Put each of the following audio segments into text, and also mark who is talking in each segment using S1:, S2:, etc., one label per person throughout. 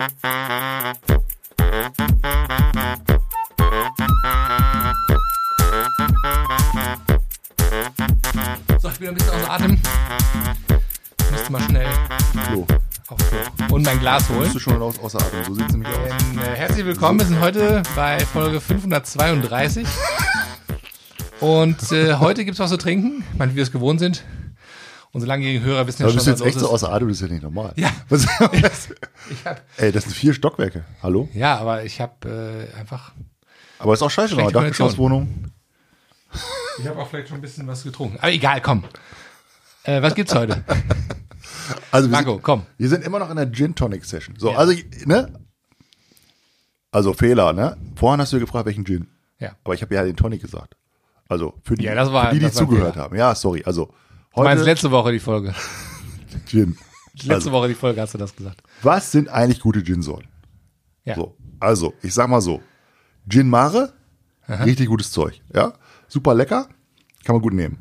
S1: So, ich bin ein bisschen außer Atem. Ich müsste mal schnell
S2: Flo,
S1: auf Klo und mein Glas
S2: bist
S1: holen.
S2: du schon aus, außer Atem? So sieht es nämlich aus.
S1: Ähm, äh, herzlich willkommen, wir sind heute bei Folge 532. Und äh, heute gibt's was zu trinken, ich meine, wie wir es gewohnt sind. Unsere langjährigen Hörer wissen ja
S2: Aber
S1: schon,
S2: bist du jetzt
S1: was
S2: echt so außer Atem? Das ist ja nicht normal.
S1: Ja.
S2: Was,
S1: Ich hab,
S2: ey, das sind vier Stockwerke. Hallo?
S1: ja, aber ich habe äh, einfach,
S2: Aber ist auch scheiße, noch Dachgeschosswohnung.
S1: ich habe auch vielleicht schon ein bisschen was getrunken. Aber egal, komm. Äh, was gibt's heute?
S2: Also wir
S1: Marco,
S2: sind,
S1: komm.
S2: Wir sind immer noch in der Gin Tonic Session. So,
S1: Ja.
S2: also, ne? Also Fehler, ne? Vorhin hast du gefragt, welchen Gin.
S1: Ja.
S2: Aber ich habe ja den Tonic gesagt. Also für die,
S1: Ja, das war-
S2: für die, die zugehört
S1: Fehler.
S2: haben. Ja, sorry. Also
S1: Du meinst
S2: heute
S1: letzte Woche die Folge.
S2: Gin.
S1: Letzte
S2: Also,
S1: Woche die Folge hast du das gesagt.
S2: was sind eigentlich gute Gin-Sorten?
S1: Ja.
S2: So, also, ich sag mal so. Gin Mare, richtig gutes Zeug. Ja, super lecker, kann man gut nehmen.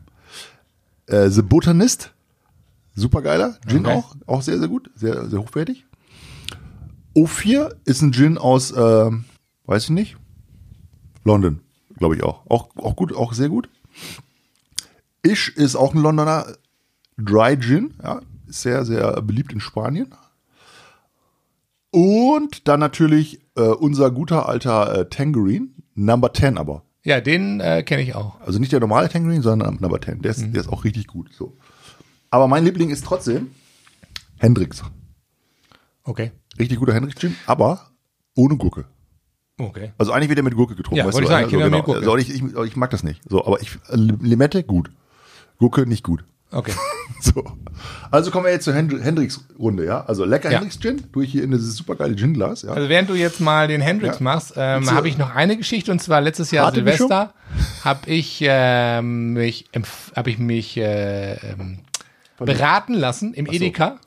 S2: Äh, The Botanist, super geiler. Gin
S1: Okay.
S2: auch, auch sehr, sehr gut, sehr, sehr hochwertig. O4 ist ein Gin aus, ähm, weiß ich nicht, London, glaube ich auch. auch. Auch gut, auch sehr gut. Ish ist auch ein Londoner Dry Gin, ja, sehr, sehr beliebt in Spanien. Und dann natürlich äh, unser guter alter äh, Tangerine, Number 10 aber.
S1: Ja, den äh, kenne ich auch.
S2: Also nicht der normale Tangerine, sondern Number 10. Der ist, der ist auch richtig gut. So. Aber mein Liebling ist trotzdem Hendrix.
S1: Okay.
S2: Richtig guter Hendrix Gin, aber ohne Gurke.
S1: Okay.
S2: Also eigentlich wird er mit Gurke getrunken.
S1: Ja,
S2: weißt
S1: wollte
S2: du,
S1: ich sagen,
S2: ne?
S1: Kinder
S2: so,
S1: mit Gurke.
S2: Also ich, ich, ich mag das nicht. So, aber ich Limette gut. Gurke nicht gut.
S1: Okay.
S2: So. Also kommen wir jetzt zur Hendri- Hendrix-Runde, ja? Also lecker
S1: Ja.
S2: Hendrix-Gin, tue ich hier in dieses supergeile Gin-Glas, ja?
S1: Also während du jetzt mal den Hendrix
S2: Ja.
S1: machst, ähm, habe ich noch eine Geschichte und zwar letztes Jahr? Silvester habe ich ähm, mich habe ich mich äh, ähm, beraten lassen im Edeka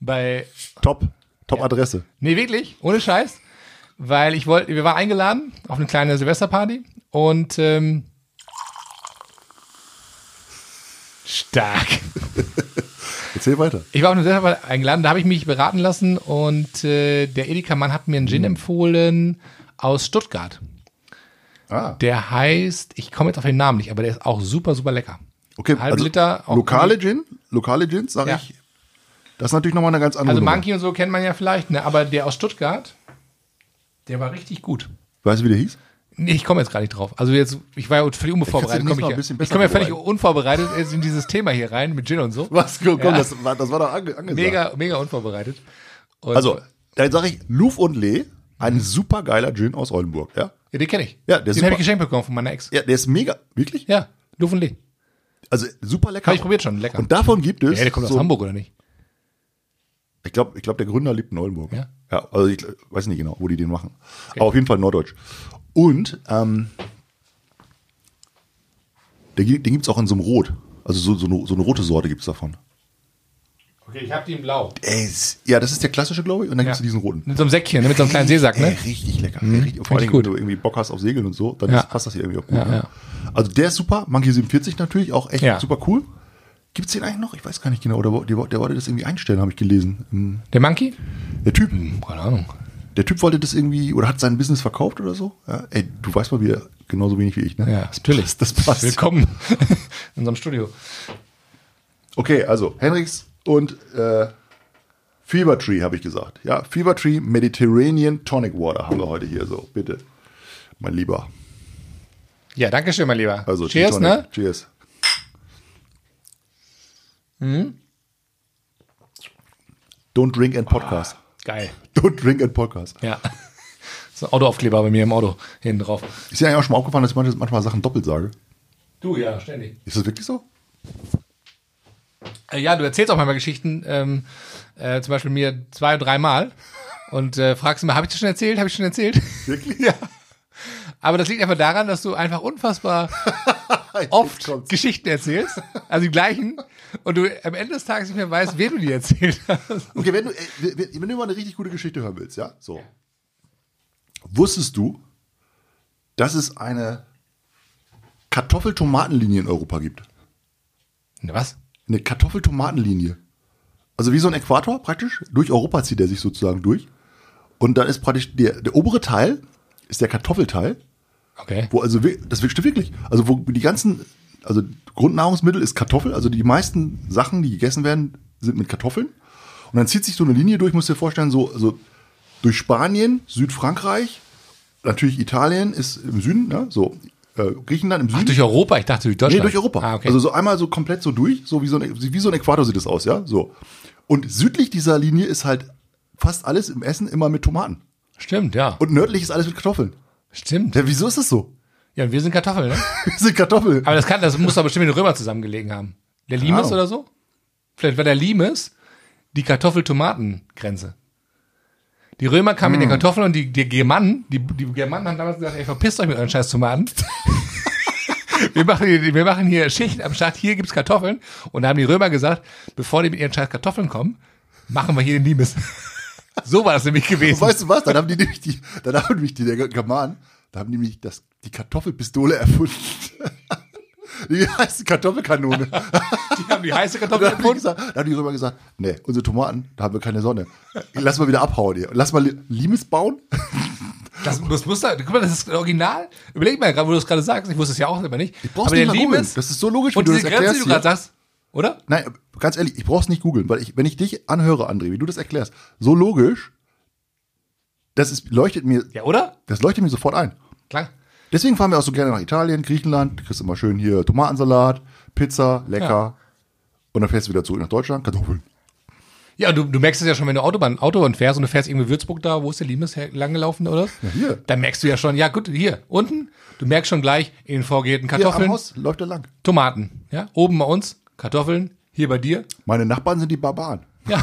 S1: bei
S2: Top, top Adresse.
S1: nee wirklich ohne Scheiß, weil ich wollte wir waren eingeladen auf eine kleine Silvesterparty und ähm, stark.
S2: Erzähl weiter.
S1: Ich war auf eine Silvesterparty eingeladen, da habe ich mich beraten lassen und äh, der Edeka-Mann hat mir einen
S2: Hm.
S1: Gin empfohlen aus Stuttgart.
S2: Ah,
S1: Der heißt, ich komme jetzt auf den Namen nicht, aber der ist auch super, super lecker.
S2: okay.
S1: halbe Liter, auch
S2: lokale Gin, lokale Gins, sage
S1: Ja.
S2: ich. Das ist natürlich nochmal eine ganz andere
S1: Also
S2: Nummer.
S1: Monkey und so kennt man ja vielleicht, ne? aber der aus Stuttgart, der war richtig gut.
S2: Weißt du, wie der hieß?
S1: Nee, ich komme jetzt gar nicht drauf. Also jetzt, ich war ja völlig unvorbereitet. Komm ich, ja, ich komme ja völlig unvorbereitet in dieses Thema hier rein mit Gin und so.
S2: Was? Komm,
S1: Ja.
S2: das, war, das war doch ange, angesagt.
S1: Mega, mega unvorbereitet. Und
S2: Also, dann sage ich, Louvre und Lee, ein super geiler Gin aus Oldenburg, ja?
S1: Ja, den kenne ich.
S2: Ja, der ist
S1: den habe ich geschenkt bekommen von meiner Ex.
S2: Ja, der ist mega, wirklich?
S1: Ja, Luft
S2: Also super lecker.
S1: Habe ich probiert schon, lecker.
S2: Und davon gibt es.
S1: ja, der kommt aus
S2: so,
S1: Hamburg oder nicht?
S2: Ich glaube, ich glaub, der Gründer lebt in Oldenburg.
S1: Ja?
S2: Ja, also ich weiß nicht genau, wo die den machen. Aber auf jeden Fall Norddeutsch. Und ähm, den, den gibt es auch in so einem Rot. Also so, so, eine, so eine rote Sorte gibt es davon.
S1: Okay, ich habe die in blau.
S2: Ey, ja, das ist der klassische, glaube ich. Und dann
S1: Ja.
S2: gibt's diesen roten.
S1: Mit so einem Säckchen, ne? mit so einem kleinen Seesack,
S2: Ey,
S1: ne?
S2: richtig lecker. Ey, richtig, vor allem, wenn
S1: gut.
S2: du irgendwie Bock hast auf Segeln und so, dann
S1: Ja.
S2: ist, passt das hier irgendwie auch gut.
S1: Ja,
S2: ne?
S1: ja.
S2: Also der ist super. Monkey 47 natürlich, auch echt
S1: Ja.
S2: super cool. Gibt's den eigentlich noch? Ich weiß gar nicht genau. Oder der, der wollte das irgendwie einstellen, habe ich gelesen. Im-
S1: Der Monkey?
S2: Der Typ.
S1: Keine Ahnung.
S2: Der Typ wollte das irgendwie oder hat sein Business verkauft oder so. Ja, ey, du weißt mal wieder genauso wenig wie ich, ne?
S1: Ja, natürlich.
S2: Das, das passt.
S1: Willkommen in unserem Studio.
S2: Okay, also Henriks und äh, Fever Tree habe ich gesagt. Ja, Fever Tree Mediterranean Tonic Water haben wir heute hier so. Bitte, mein Lieber.
S1: Ja, danke schön, mein Lieber.
S2: Also
S1: Cheers, ne?
S2: Cheers. Don't drink and podcast.
S1: Geil.
S2: Don't drink and podcast.
S1: Ja. So ein Autoaufkleber bei mir im Auto hinten drauf.
S2: Ist dir eigentlich auch schon mal aufgefallen, dass ich manchmal, manchmal Sachen doppelt sage?
S1: Du, ja, ständig.
S2: Ist das wirklich so?
S1: Äh, ja, du erzählst auch manchmal Geschichten, ähm, äh, zum Beispiel mir zwei, dreimal und äh, fragst immer, habe ich das schon erzählt? Habe ich schon erzählt?
S2: Wirklich?
S1: ja. Aber das liegt einfach daran, dass du einfach unfassbar oft. Geschichten erzählst, also die gleichen, und du am Ende des Tages nicht mehr weißt, wer du die erzählt hast.
S2: Okay, wenn du, äh, wenn du mal eine richtig gute Geschichte hören willst, ja? So. Wusstest du, dass es eine Kartoffel-Tomatenlinie in Europa gibt?
S1: Na, was?
S2: Eine Kartoffel-Tomatenlinie. Also wie so ein Äquator praktisch. Durch Europa zieht er sich sozusagen durch. Und dann ist praktisch der, der obere Teil, ist der Kartoffelteil,
S1: Okay.
S2: wo also, das stimmt wirklich, also wo die ganzen, also Grundnahrungsmittel ist Kartoffel, also die meisten Sachen, die gegessen werden, sind mit Kartoffeln. Und dann zieht sich so eine Linie durch, musst du dir vorstellen, so, also durch Spanien, Südfrankreich, natürlich Italien ist im Süden, ne? so äh, Griechenland im Süden.
S1: Ach, durch Europa? Ich dachte durch
S2: Nee,
S1: Deutschland.
S2: durch Europa.
S1: Ah, okay.
S2: Also so einmal so komplett so durch, so wie so ein, wie so ein Äquator sieht es aus, ja, so. Und südlich dieser Linie ist halt fast alles im Essen immer mit Tomaten.
S1: Stimmt, ja.
S2: Und nördlich ist alles mit Kartoffeln.
S1: Stimmt.
S2: Ja, wieso ist das so?
S1: Ja, und wir sind Kartoffeln, ne?
S2: Wir sind Kartoffeln.
S1: Aber das kann, das muss doch bestimmt mit den Römern zusammengelegen haben. Der Limes oder so? Vielleicht war der Limes die Kartoffel-Tomaten-Grenze. Die Römer kamen mit
S2: Hm.
S1: den Kartoffeln und die, die Germanen, die, die Germanen haben damals gesagt, ey, verpisst euch mit euren scheiß Tomaten. wir, machen hier, wir machen hier Schicht am Start, hier gibt's Kartoffeln. Und da haben die Römer gesagt, bevor die mit ihren scheiß Kartoffeln kommen, machen wir hier den Limes. So war das nämlich gewesen.
S2: Weißt du was? Dann haben die nämlich die, dann haben nämlich die der Germanen, da haben die nämlich das, die Kartoffelpistole erfunden. Die heißt die Kartoffelkanone. Da
S1: Die haben die heiße Kartoffel
S2: haben, die
S1: gefunden.
S2: gesagt, da haben die Römer gesagt, nee, unsere Tomaten, da haben wir keine Sonne. Lass mal wieder abhauen hier. Lass mal Li- Limes bauen.
S1: Das, das muss da, guck mal, das ist original. Überleg mal, gerade wo du es gerade sagst, ich wusste es ja auch immer nicht.
S2: Ich brauch's
S1: aber
S2: nicht
S1: der
S2: mal.
S1: Limes
S2: Das ist so logisch, wie
S1: und
S2: du
S1: diese
S2: das
S1: Grenze, die du
S2: erklärst
S1: gerade sagst, oder?
S2: Nein, ganz ehrlich, ich brauch's nicht googeln, weil ich, wenn ich dich anhöre, André, wie du das erklärst, so logisch, das ist, leuchtet mir,
S1: Ja, oder?
S2: das leuchtet mir sofort ein.
S1: Klar.
S2: Deswegen fahren wir auch so gerne nach Italien, Griechenland, du kriegst immer schön hier Tomatensalat, Pizza, lecker.
S1: Ja.
S2: Und dann fährst du wieder zurück nach Deutschland, Kartoffeln.
S1: Ja, du, du merkst es ja schon, wenn du Autobahn, Autobahn fährst und du fährst irgendwie Würzburg da, wo ist der Limes langgelaufen oder? Ja,
S2: hier.
S1: Dann merkst du ja schon, ja gut, hier, unten, du merkst schon gleich, in vorgehenden
S2: Hier
S1: Kartoffeln,
S2: am Haus läuft er lang.
S1: Tomaten. Ja, oben bei uns, Kartoffeln, hier bei dir.
S2: Meine Nachbarn sind die Barbaren.
S1: Ja,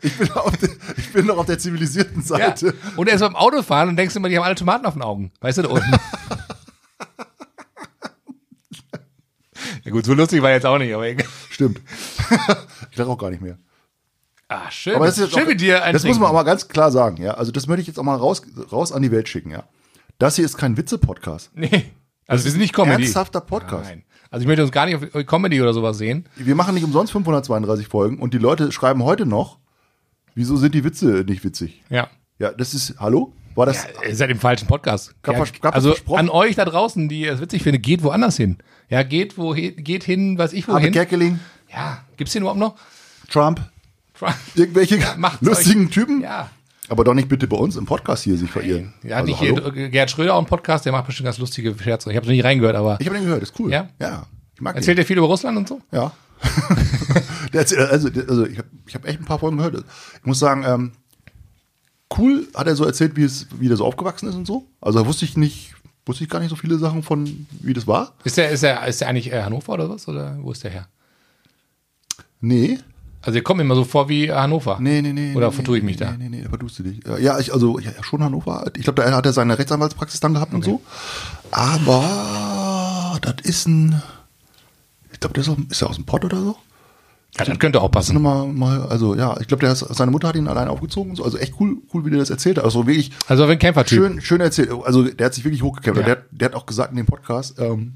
S2: Ich bin, auf der, ich bin noch auf der zivilisierten
S1: ja.
S2: Seite.
S1: Und erst beim Autofahren und denkst immer, die haben alle Tomaten auf den Augen. Weißt du, da unten. ja gut, so lustig war jetzt auch nicht, aber egal.
S2: Stimmt. ich lache auch gar nicht mehr.
S1: Ah, schön.
S2: Aber das ist
S1: schön
S2: auch,
S1: mit dir ein
S2: Das muss man
S1: Trinken.
S2: aber ganz klar sagen, ja. Also das möchte ich jetzt auch mal raus, raus an die Welt schicken, ja. Das hier ist kein Witze-Podcast.
S1: Nee. Also wir sind nicht Comedy.
S2: Ernsthafter Podcast.
S1: Nein. Also ich möchte uns gar nicht auf Comedy oder sowas sehen.
S2: Wir machen nicht umsonst 532 Folgen und die Leute schreiben heute noch, wieso sind die Witze nicht witzig?
S1: Ja.
S2: Ja, das ist, hallo? War das,
S1: Ihr seid im falschen Podcast.
S2: Gab
S1: ja,
S2: gab
S1: also an euch da draußen, die es witzig finden, geht woanders hin. Ja, geht wo geht hin, weiß ich
S2: Habe
S1: wohin.
S2: Kerkeling,
S1: Ja, gibt's den überhaupt noch?
S2: Trump,
S1: Trump.
S2: irgendwelche
S1: macht's
S2: lustigen Typen?
S1: Ja.
S2: Aber doch nicht bitte bei uns im Podcast hier sich verirren.
S1: Ja,
S2: Also,
S1: nicht hier
S2: hallo?
S1: äh, Gerhard Schröder auch einen Podcast, der macht bestimmt ganz lustige Scherze. Ich habe noch nie reingehört, aber
S2: Ich habe den gehört, ist cool.
S1: Ja?
S2: Ja. Ich mag
S1: erzählt er viel über Russland und so?
S2: den. Ja. also, also ich habe ich hab echt ein paar Folgen gehört. Ich muss sagen, ähm, cool hat er so erzählt, wie es, wie der so aufgewachsen ist und so. Also da wusste ich nicht, wusste ich gar nicht so viele Sachen von, wie das war.
S1: Ist der, ist der, ist der eigentlich äh, Hannover oder was? Oder wo ist der her?
S2: Nee.
S1: Also ihr kommt mir immer so vor wie Hannover.
S2: Nee, nee, nee.
S1: Oder
S2: nee,
S1: vertue ich
S2: nee,
S1: mich da?
S2: Nee, nee, nee, vertust du dich. Ja, ich, also, ja, schon Hannover. Ich glaube, da hat er seine Rechtsanwaltspraxis dann gehabt und so. Aber das ist ein, ich glaube, der ist, auch, ist er aus dem Pott oder so?
S1: Ja, das könnte auch passen.
S2: mal, mal, also ja, ich glaube, seine Mutter hat ihn allein aufgezogen und so. Also echt cool, cool, wie der das erzählt hat. Also wirklich
S1: Also ein Kämpfertyp.
S2: schön, schön erzählt. Also der hat sich wirklich hochgekämpft.
S1: Ja.
S2: Der, hat- der hat auch gesagt in dem Podcast, ähm,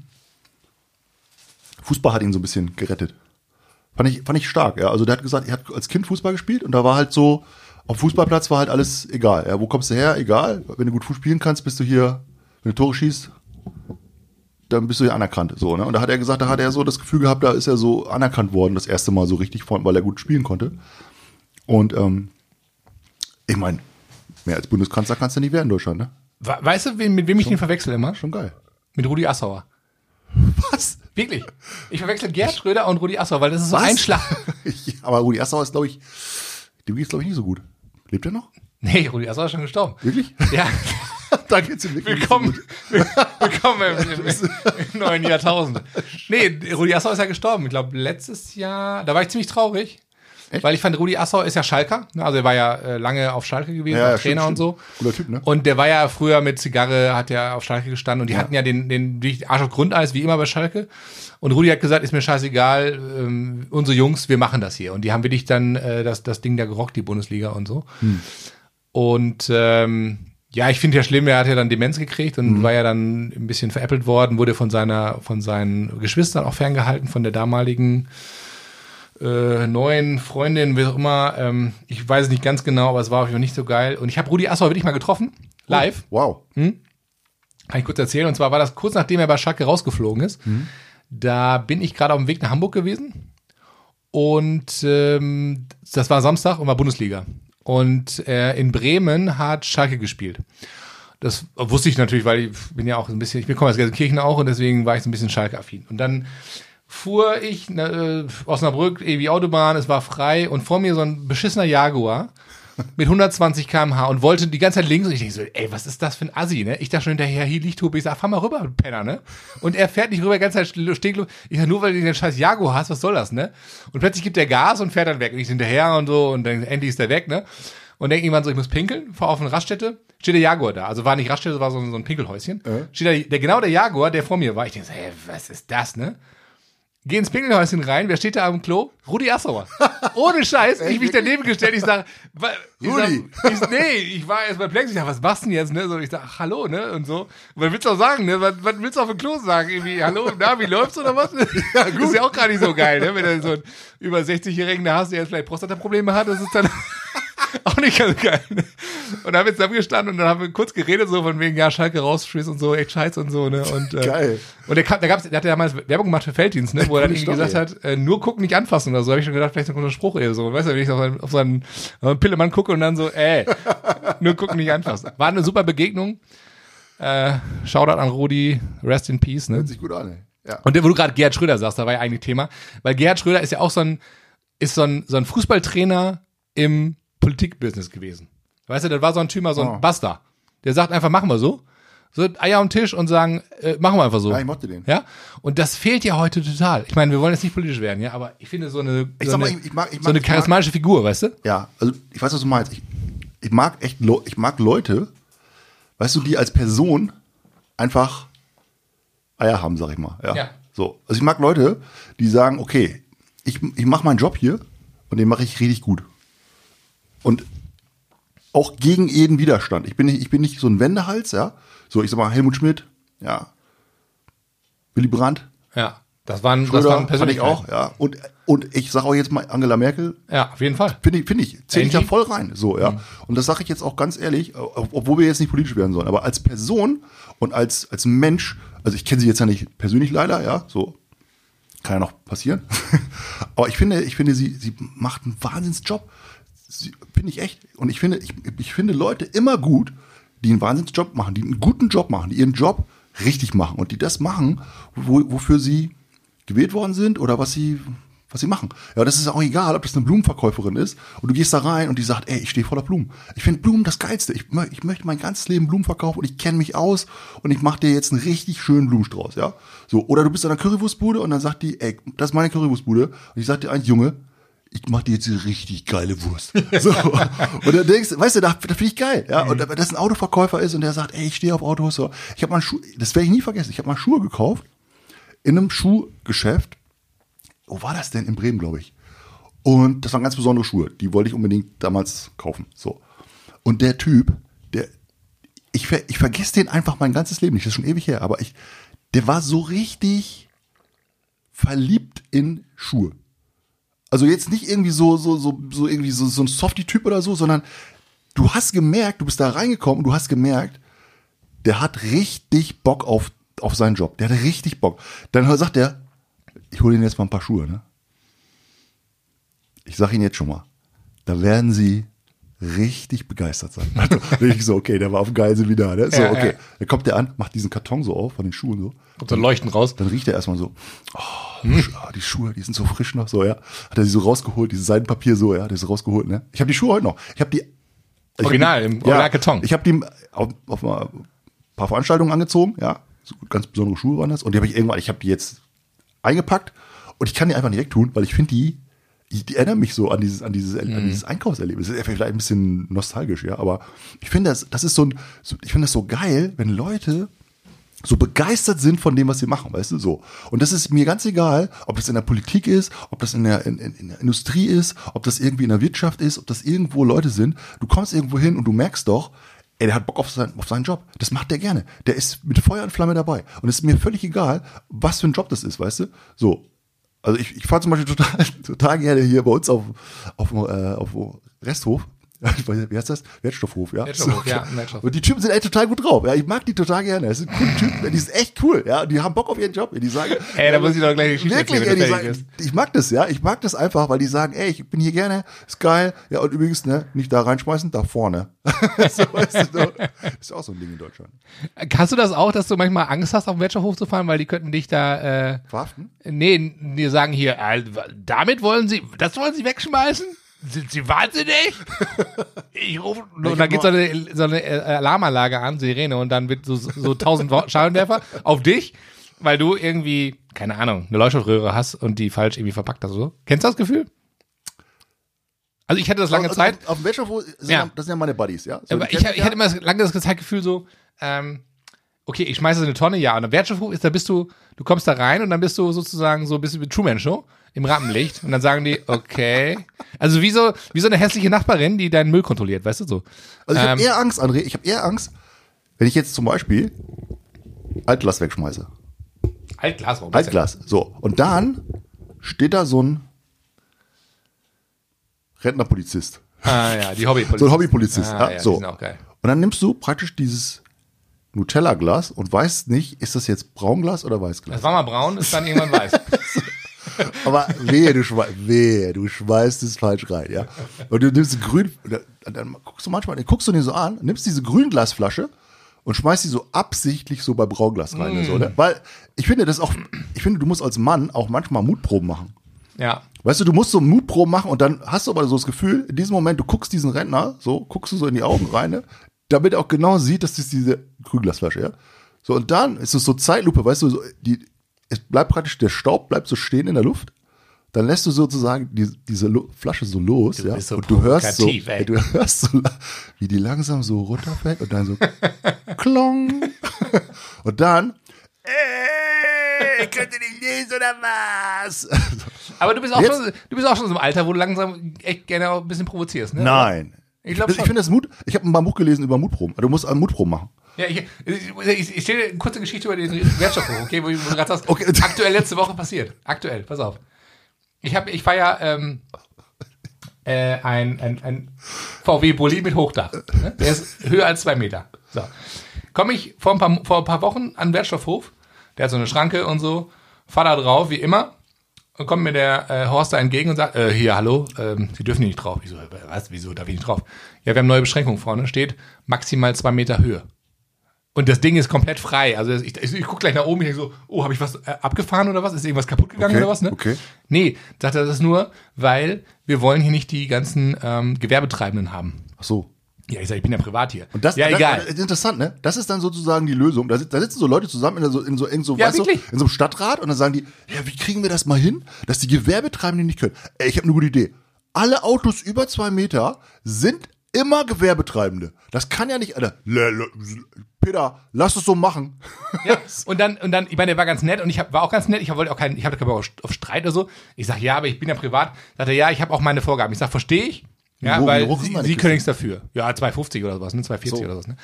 S2: Fußball hat ihn so ein bisschen gerettet. Fand ich, fand ich stark, ja. Also der hat gesagt, er hat als Kind Fußball gespielt und da war halt so, auf dem Fußballplatz war halt alles egal. Ja, wo kommst du her? Egal. Wenn du gut Fuß spielen kannst, bist du hier, wenn du Tore schießt, dann bist du hier anerkannt. So, ne? Und da hat er gesagt, da hat er so das Gefühl gehabt, da ist er so anerkannt worden, das erste Mal so richtig, weil er gut spielen konnte. Und ähm, ich meine, mehr als Bundeskanzler kannst du nicht werden in Deutschland, ne?
S1: We- Weißt du, mit wem ich den verwechsel immer?
S2: Schon geil.
S1: Mit Rudi Assauer.
S2: Was?
S1: Wirklich. Ich verwechsel Gerd Schröder und Rudi Assauer, weil das ist so
S2: Was?
S1: ein Schlag.
S2: Ja, aber Rudi Assauer ist, glaube ich, dem geht's, glaube ich, nicht so gut. Lebt er noch?
S1: Nee, Rudi Assauer ist schon gestorben.
S2: Wirklich?
S1: Ja.
S2: da geht's ihm wirklich
S1: Willkommen,
S2: so
S1: willkommen im, im, im neuen Jahrtausend. Nee, Rudi Assauer ist ja gestorben. Ich glaube, letztes Jahr, da war ich ziemlich traurig.
S2: Echt?
S1: Weil ich fand, Rudi Assauer ist ja Schalker. ne? Also er war ja äh, lange auf Schalke gewesen,
S2: Ja, ja,
S1: Trainer
S2: stimmt,
S1: und so.
S2: stimmt. Cooler Typ, ne?
S1: Und der war ja früher mit Zigarre, hat ja auf Schalke gestanden und die hatten ja den, den Arsch auf Grundeis, wie immer bei Schalke. Und Rudi hat gesagt, ist mir scheißegal, ähm, unsere Jungs, wir machen das hier. Und die haben wirklich dann äh, das, das Ding da gerockt, die Bundesliga und so. Und ähm, ja, ich finde ja schlimm, er hat ja dann Demenz gekriegt und war ja dann ein bisschen veräppelt worden, wurde von seiner, von seinen Geschwistern auch ferngehalten, von der damaligen äh, neuen Freundin, wie auch immer. Ähm, ich weiß es nicht ganz genau, aber es war auf jeden Fall nicht so geil. Und ich habe Rudi Assauer wirklich mal getroffen, live.
S2: Wow.
S1: Kann ich kurz erzählen. Und zwar war das kurz nachdem er bei Schalke rausgeflogen ist. Da bin ich gerade auf dem Weg nach Hamburg gewesen. Und ähm, das war Samstag und war Bundesliga. Und äh, in Bremen hat Schalke gespielt. Das wusste ich natürlich, weil ich bin ja auch ein bisschen, ich bin komme aus Gelsenkirchen auch und deswegen war ich so ein bisschen Schalke-affin. Und dann fuhr ich äh, Osnabrück, ewig Autobahn, es war frei und vor mir so ein beschissener Jaguar mit 120 km/h und wollte die ganze Zeit links und ich denke so, ey, was ist das für ein Assi, ne? Ich dachte schon hinterher, hier liegt Tobi, ich sag, fahr mal rüber, Penner, ne? Und er fährt nicht rüber, die ganze Zeit steht, ich sag, nur weil du den scheiß Jaguar hast, was soll das, ne? Und plötzlich gibt der Gas und fährt dann weg und ich hinterher und so und dann endlich ist der weg, ne? Und denke irgendwann so, ich muss pinkeln, fahr auf eine Raststätte, steht der Jaguar da. Also war nicht Raststätte, war so, ein- so ein Pinkelhäuschen. Steht da der, genau der Jaguar, der vor mir war. Ich denke so, hey, was ist das, ne? Geh ins Pinkelhäuschen rein, wer steht da am Klo? Rudi Assauer. Ohne Scheiß, ich mich daneben gestellt, ich sag, wa- ich
S2: Rudi.
S1: Sag, ich, nee, ich war erst perplex, ich sag, was machst du denn jetzt, ne? So, ich sag, ach, hallo, ne? Und so. Und was willst du auch sagen, ne? Was, was willst du auf dem Klo sagen? Irgendwie, hallo, na, wie läuft's oder was? Ja, gut. Ist ja auch gar nicht so geil, ne? Wenn du so einen über 60-Jährigen da hast, der jetzt vielleicht Prostataprobleme hat, das ist dann auch nicht ganz geil. Und dann haben wir zusammen gestanden und dann haben wir kurz geredet, so von wegen, ja, Schalke rausschießt und so, echt scheiße und so, ne? Und, äh,
S2: Geil.
S1: Und der, da gab's, der hat ja damals Werbung gemacht für Felddienst, ne? Wo er dann irgendwie gesagt hat, äh, nur gucken, nicht anfassen oder so. Habe ich schon gedacht, vielleicht so ein Spruch oder so. Weißt du, wenn ich auf seinen, auf seinen auf seinen Pillemann gucke und dann so, ey, nur gucken, nicht anfassen. War eine super Begegnung. Äh, Shoutout an Rudi, rest in peace, ne?
S2: Hört sich gut an, ey. Ja.
S1: Und der, wo du gerade Gerhard Schröder sagst, da war ja eigentlich Thema. Weil Gerhard Schröder ist ja auch so ein, ist so ein, so ein Fußballtrainer im Politikbusiness gewesen. Weißt du, das war so ein Typ, so ein
S2: Oh.
S1: Basta. Der sagt einfach, machen wir so. So Eier am Tisch und sagen, äh, machen wir einfach so.
S2: Ja, ich mochte den.
S1: Ja? Und das fehlt ja heute total. Ich meine, wir wollen jetzt nicht politisch werden, ja, aber ich finde so eine,
S2: Ich
S1: so
S2: sag mal,
S1: eine,
S2: ich- ich mag- ich
S1: so eine
S2: mag- ich mag-
S1: charismatische Figur, weißt du?
S2: Ja, also ich weiß, was du meinst. Ich, ich mag echt, ich mag Leute, weißt du, die als Person einfach Eier haben, sag ich mal. Ja.
S1: Ja.
S2: So. Also ich mag Leute, die sagen, okay, ich, ich mache meinen Job hier und den mache ich richtig gut. Und auch gegen jeden Widerstand. Ich bin nicht, ich bin nicht so ein Wendehals, ja. So, ich sag mal, Helmut Schmidt, ja. Willy Brandt,
S1: Ja. Das waren, das
S2: Schröder,
S1: waren
S2: fand ich
S1: Persönlichkeiten.
S2: auch, ja. Und, und ich sage auch jetzt mal Angela Merkel,
S1: Ja, auf jeden Fall.
S2: Finde ich, finde ich. Zähle ich da voll rein. So, ja. Und das sage ich jetzt auch ganz ehrlich, ob- obwohl wir jetzt nicht politisch werden sollen, aber als Person und als, als Mensch, also ich kenne sie jetzt ja nicht persönlich leider, ja, so. Kann ja noch passieren. aber ich finde, ich finde, sie, sie macht einen Wahnsinnsjob. Finde ich echt. Und ich finde, ich, ich finde Leute immer gut, die einen Wahnsinnsjob machen, die einen guten Job machen, die ihren Job richtig machen und die das machen, wo, wofür sie gewählt worden sind oder was sie, was sie machen. Ja, das ist auch egal, ob das eine Blumenverkäuferin ist und du gehst da rein und die sagt, ey, ich stehe voller Blumen. Ich finde Blumen das Geilste. Ich, ich möchte mein ganzes Leben Blumen verkaufen und ich kenne mich aus und ich mache dir jetzt einen richtig schönen Blumenstrauß, ja. So, oder du bist an einer Currywurstbude und dann sagt die, ey, das ist meine Currywurstbude. Und ich sag dir eins, Junge, ich mach dir jetzt eine richtig geile Wurst. So. Und dann denkst du, weißt du, das, das finde ich geil. Ja? Und wenn das ein Autoverkäufer ist und der sagt, ey, ich stehe auf Autos. So. Ich habe mal Schuhe, das werde ich nie vergessen, ich habe mal Schuhe gekauft in einem Schuhgeschäft. Wo war das denn? In Bremen, glaube ich. Und das waren ganz besondere Schuhe. Die wollte ich unbedingt damals kaufen. So. Und der Typ, der, ich, ver, ich vergesse den einfach mein ganzes Leben nicht. Das ist schon ewig her. Aber ich, der war so richtig verliebt in Schuhe. Also jetzt nicht irgendwie so, so, so, so irgendwie so, so ein Softie-Typ oder so, sondern du hast gemerkt, du bist da reingekommen und du hast gemerkt, der hat richtig Bock auf, auf seinen Job. Der hat richtig Bock. Dann sagt er, ich hole Ihnen jetzt mal ein paar Schuhe, ne? Ich sag Ihnen jetzt schon mal, da werden Sie richtig begeistert sein. Also, ich so, okay, der war auf dem geil Seminar, ne? So,
S1: Ja,
S2: okay.
S1: ja.
S2: Dann kommt der an, macht diesen Karton so auf von den Schuhen so.
S1: Kommt so ein Leuchten raus.
S2: Dann riecht er erstmal so, oh, Sch- ah, die Schuhe, die sind so frisch noch, so, ja. Hat er sie so rausgeholt, dieses Seidenpapier so, ja, das ist rausgeholt, ne. Ich habe die Schuhe heute noch. Ich habe die. ich
S1: Original,
S2: hab
S1: im
S2: die,
S1: Originalkarton.
S2: Ich habe die auf, auf ein paar Veranstaltungen angezogen, ja. So ganz besondere Schuhe waren das. Und die habe ich irgendwann, ich habe die jetzt eingepackt und ich kann die einfach nicht wegtun, weil ich finde die, die, die erinnern mich so an dieses, an dieses, an dieses Einkaufserlebnis. Das ist vielleicht ein bisschen nostalgisch, ja, aber ich finde das, das ist so ein, so, ich finde das so geil, wenn Leute so begeistert sind von dem, was sie machen, weißt du, so. Und das ist mir ganz egal, ob das in der Politik ist, ob das in der, in, in, in der Industrie ist, ob das irgendwie in der Wirtschaft ist, ob das irgendwo Leute sind. Du kommst irgendwo hin und du merkst doch, ey, der hat Bock auf, sein, auf seinen Job. Das macht der gerne. Der ist mit Feuer und Flamme dabei. Und es ist mir völlig egal, was für ein Job das ist, weißt du, so. Also ich, ich fahre zum Beispiel total, total gerne hier bei uns auf, auf, äh, auf Resthof. Wie heißt das? Wertstoffhof, ja.
S1: Wertstoffhof, ja, Wertstoff.
S2: Und die Typen sind echt total gut drauf. Ja, ich mag die total gerne. Das sind coole Typen. Die sind echt cool. Ja, die haben Bock auf ihren Job. Die sagen,
S1: Ey, da muss ich doch gleich die Geschichte
S2: wirklich,
S1: erzählen,
S2: ey, die sagen, ich mag das, ja. Ich mag das einfach, weil die sagen, ey, ich bin hier gerne, ist geil. Ja, und übrigens, ne, nicht da reinschmeißen, da vorne. so, weißt du, ist auch so ein Ding in Deutschland.
S1: Kannst du das auch, dass du manchmal Angst hast, auf den Wertstoffhof zu fahren, weil die könnten dich da, äh,
S2: Verhaften?
S1: nee, die sagen hier, äh, damit wollen sie, das wollen sie wegschmeißen? Sind sie wahnsinnig? Ich rufe, und dann geht so eine, so eine äh, Alarmanlage an, Sirene, und dann wird so, so tausend Wa- Scheinwerfer auf dich, weil du irgendwie, keine Ahnung, eine Leuchtstoffröhre hast und die falsch irgendwie verpackt hast so. Kennst du das Gefühl? Also ich hatte das lange
S2: Also,
S1: Zeit.
S2: Auf, auf dem Wertstoffhof sind
S1: Ja.
S2: ja. das sind ja meine Buddies, ja. So,
S1: Aber
S2: die
S1: ich,
S2: kennen
S1: ich hatte immer das, lange das Zeitgefühl so, ähm, okay, ich schmeiße es in eine Tonne, ja. Und der Wertstoffhof ist, da bist du, du kommst da rein und dann bist du sozusagen so ein bisschen wie Truman Show im Rampenlicht. Und dann sagen die, okay. Also wie so, wie so eine hässliche Nachbarin, die deinen Müll kontrolliert, weißt du so.
S2: Also ich habe
S1: Ähm,
S2: eher Angst, André, ich habe eher Angst, wenn ich jetzt zum Beispiel Altglas wegschmeiße.
S1: Altglas, warum?
S2: Altglas. So. Und dann steht da so ein Rentnerpolizist.
S1: Ah ja, die Hobbypolizisten.
S2: So ein Hobbypolizist.
S1: Ah,
S2: ja,
S1: ja,
S2: so. Und dann nimmst du praktisch dieses Nutella-Glas und weißt nicht, ist das jetzt Braunglas oder Weißglas?
S1: Das war mal braun, ist dann irgendwann weiß.
S2: Aber wehe, du schmeißt, wehe, du schmeißt es falsch rein, ja. Und du nimmst grün, dann, guckst du manchmal, dann guckst du den so an, nimmst diese Grünglasflasche und schmeißt die so absichtlich so bei Braunglas rein, so, ne? Weil ich finde das auch, ich finde, du musst als Mann auch manchmal Mutproben machen.
S1: Ja.
S2: Weißt du, du musst so Mutproben machen und dann hast du aber so das Gefühl, in diesem Moment, du guckst diesen Rentner, so, guckst du so in die Augen rein, ne? damit er auch genau sieht, dass das diese Grünglasflasche, ja. So, und dann ist es so Zeitlupe, weißt du, so, die, es bleibt praktisch, der Staub bleibt so stehen in der Luft. Dann lässt du sozusagen die, diese Lu Flasche so los, ja.
S1: bist so
S2: und du hörst so,
S1: ey.
S2: du hörst so, wie die langsam so runterfällt und dann so klong. und dann, ey, könnt ihr nicht lesen oder was?
S1: Aber du bist auch
S2: Jetzt-
S1: schon, du bist auch schon so im Alter, wo du langsam echt gerne auch ein bisschen provozierst, ne?
S2: Nein.
S1: Ich
S2: ich finde das Mut. Ich habe ein Buch gelesen über Mutproben. Du musst einen Mutproben machen.
S1: Ja, ich, ich, ich stelle eine kurze Geschichte über den Wertstoffhof, okay, wo du gerade sagst,
S2: Okay.
S1: aktuell letzte Woche passiert. Aktuell, pass auf. Ich habe, ich fahre ja ähm, äh, ein, ein, ein VW-Bulli mit Hochdach. Ne? Der ist höher als zwei Meter. So. Komme ich vor ein, paar, vor ein paar Wochen an den Wertstoffhof, der hat so eine Schranke und so, fahr da drauf, wie immer, und kommt mir der äh, Horst da entgegen und sagt, äh, hier, hallo, ähm, Sie dürfen hier nicht drauf. Ich so, was, wieso darf ich nicht drauf? Ja, wir haben neue Beschränkungen vorne, steht maximal zwei Meter Höhe. Und das Ding ist komplett frei. Also ich, ich, ich gucke gleich nach oben, ich denk so, oh, habe ich was äh, abgefahren oder was? Ist irgendwas kaputt gegangen
S2: Okay,
S1: oder was? Ne?
S2: okay.
S1: Nee, sagt er, das ist nur, weil wir wollen hier nicht die ganzen ähm, Gewerbetreibenden haben.
S2: Ach so.
S1: Ja, ich sag, ich bin ja privat hier.
S2: Und das,
S1: ja,
S2: das,
S1: egal.
S2: Das ist interessant, ne? Das ist dann sozusagen die Lösung. Da, da sitzen so Leute zusammen in so, in so, in so,
S1: Ja,
S2: weißt du, in so einem Stadtrat und dann sagen die, ja, wie kriegen wir das mal hin, dass die Gewerbetreibenden nicht können? Ey, ich habe eine gute Idee. Alle Autos über zwei Meter sind immer Gewerbetreibende. Das kann ja nicht, Alter. Le- le- Peter, lass es so machen.
S1: Ja, und dann, und dann, ich meine, der war ganz nett und ich hab, war auch ganz nett. Ich wollte auch keinen, ich hatte keinen auf, Streit oder so. Ich sag, ja, aber ich bin ja privat. Sagt er, ja, ich habe auch meine Vorgaben. Ich sag, verstehe ich. Ja,
S2: wie
S1: weil
S2: ist
S1: sie, sie können nichts dafür. Ja, 250 oder sowas, ne? 240
S2: So.
S1: oder sowas, ne?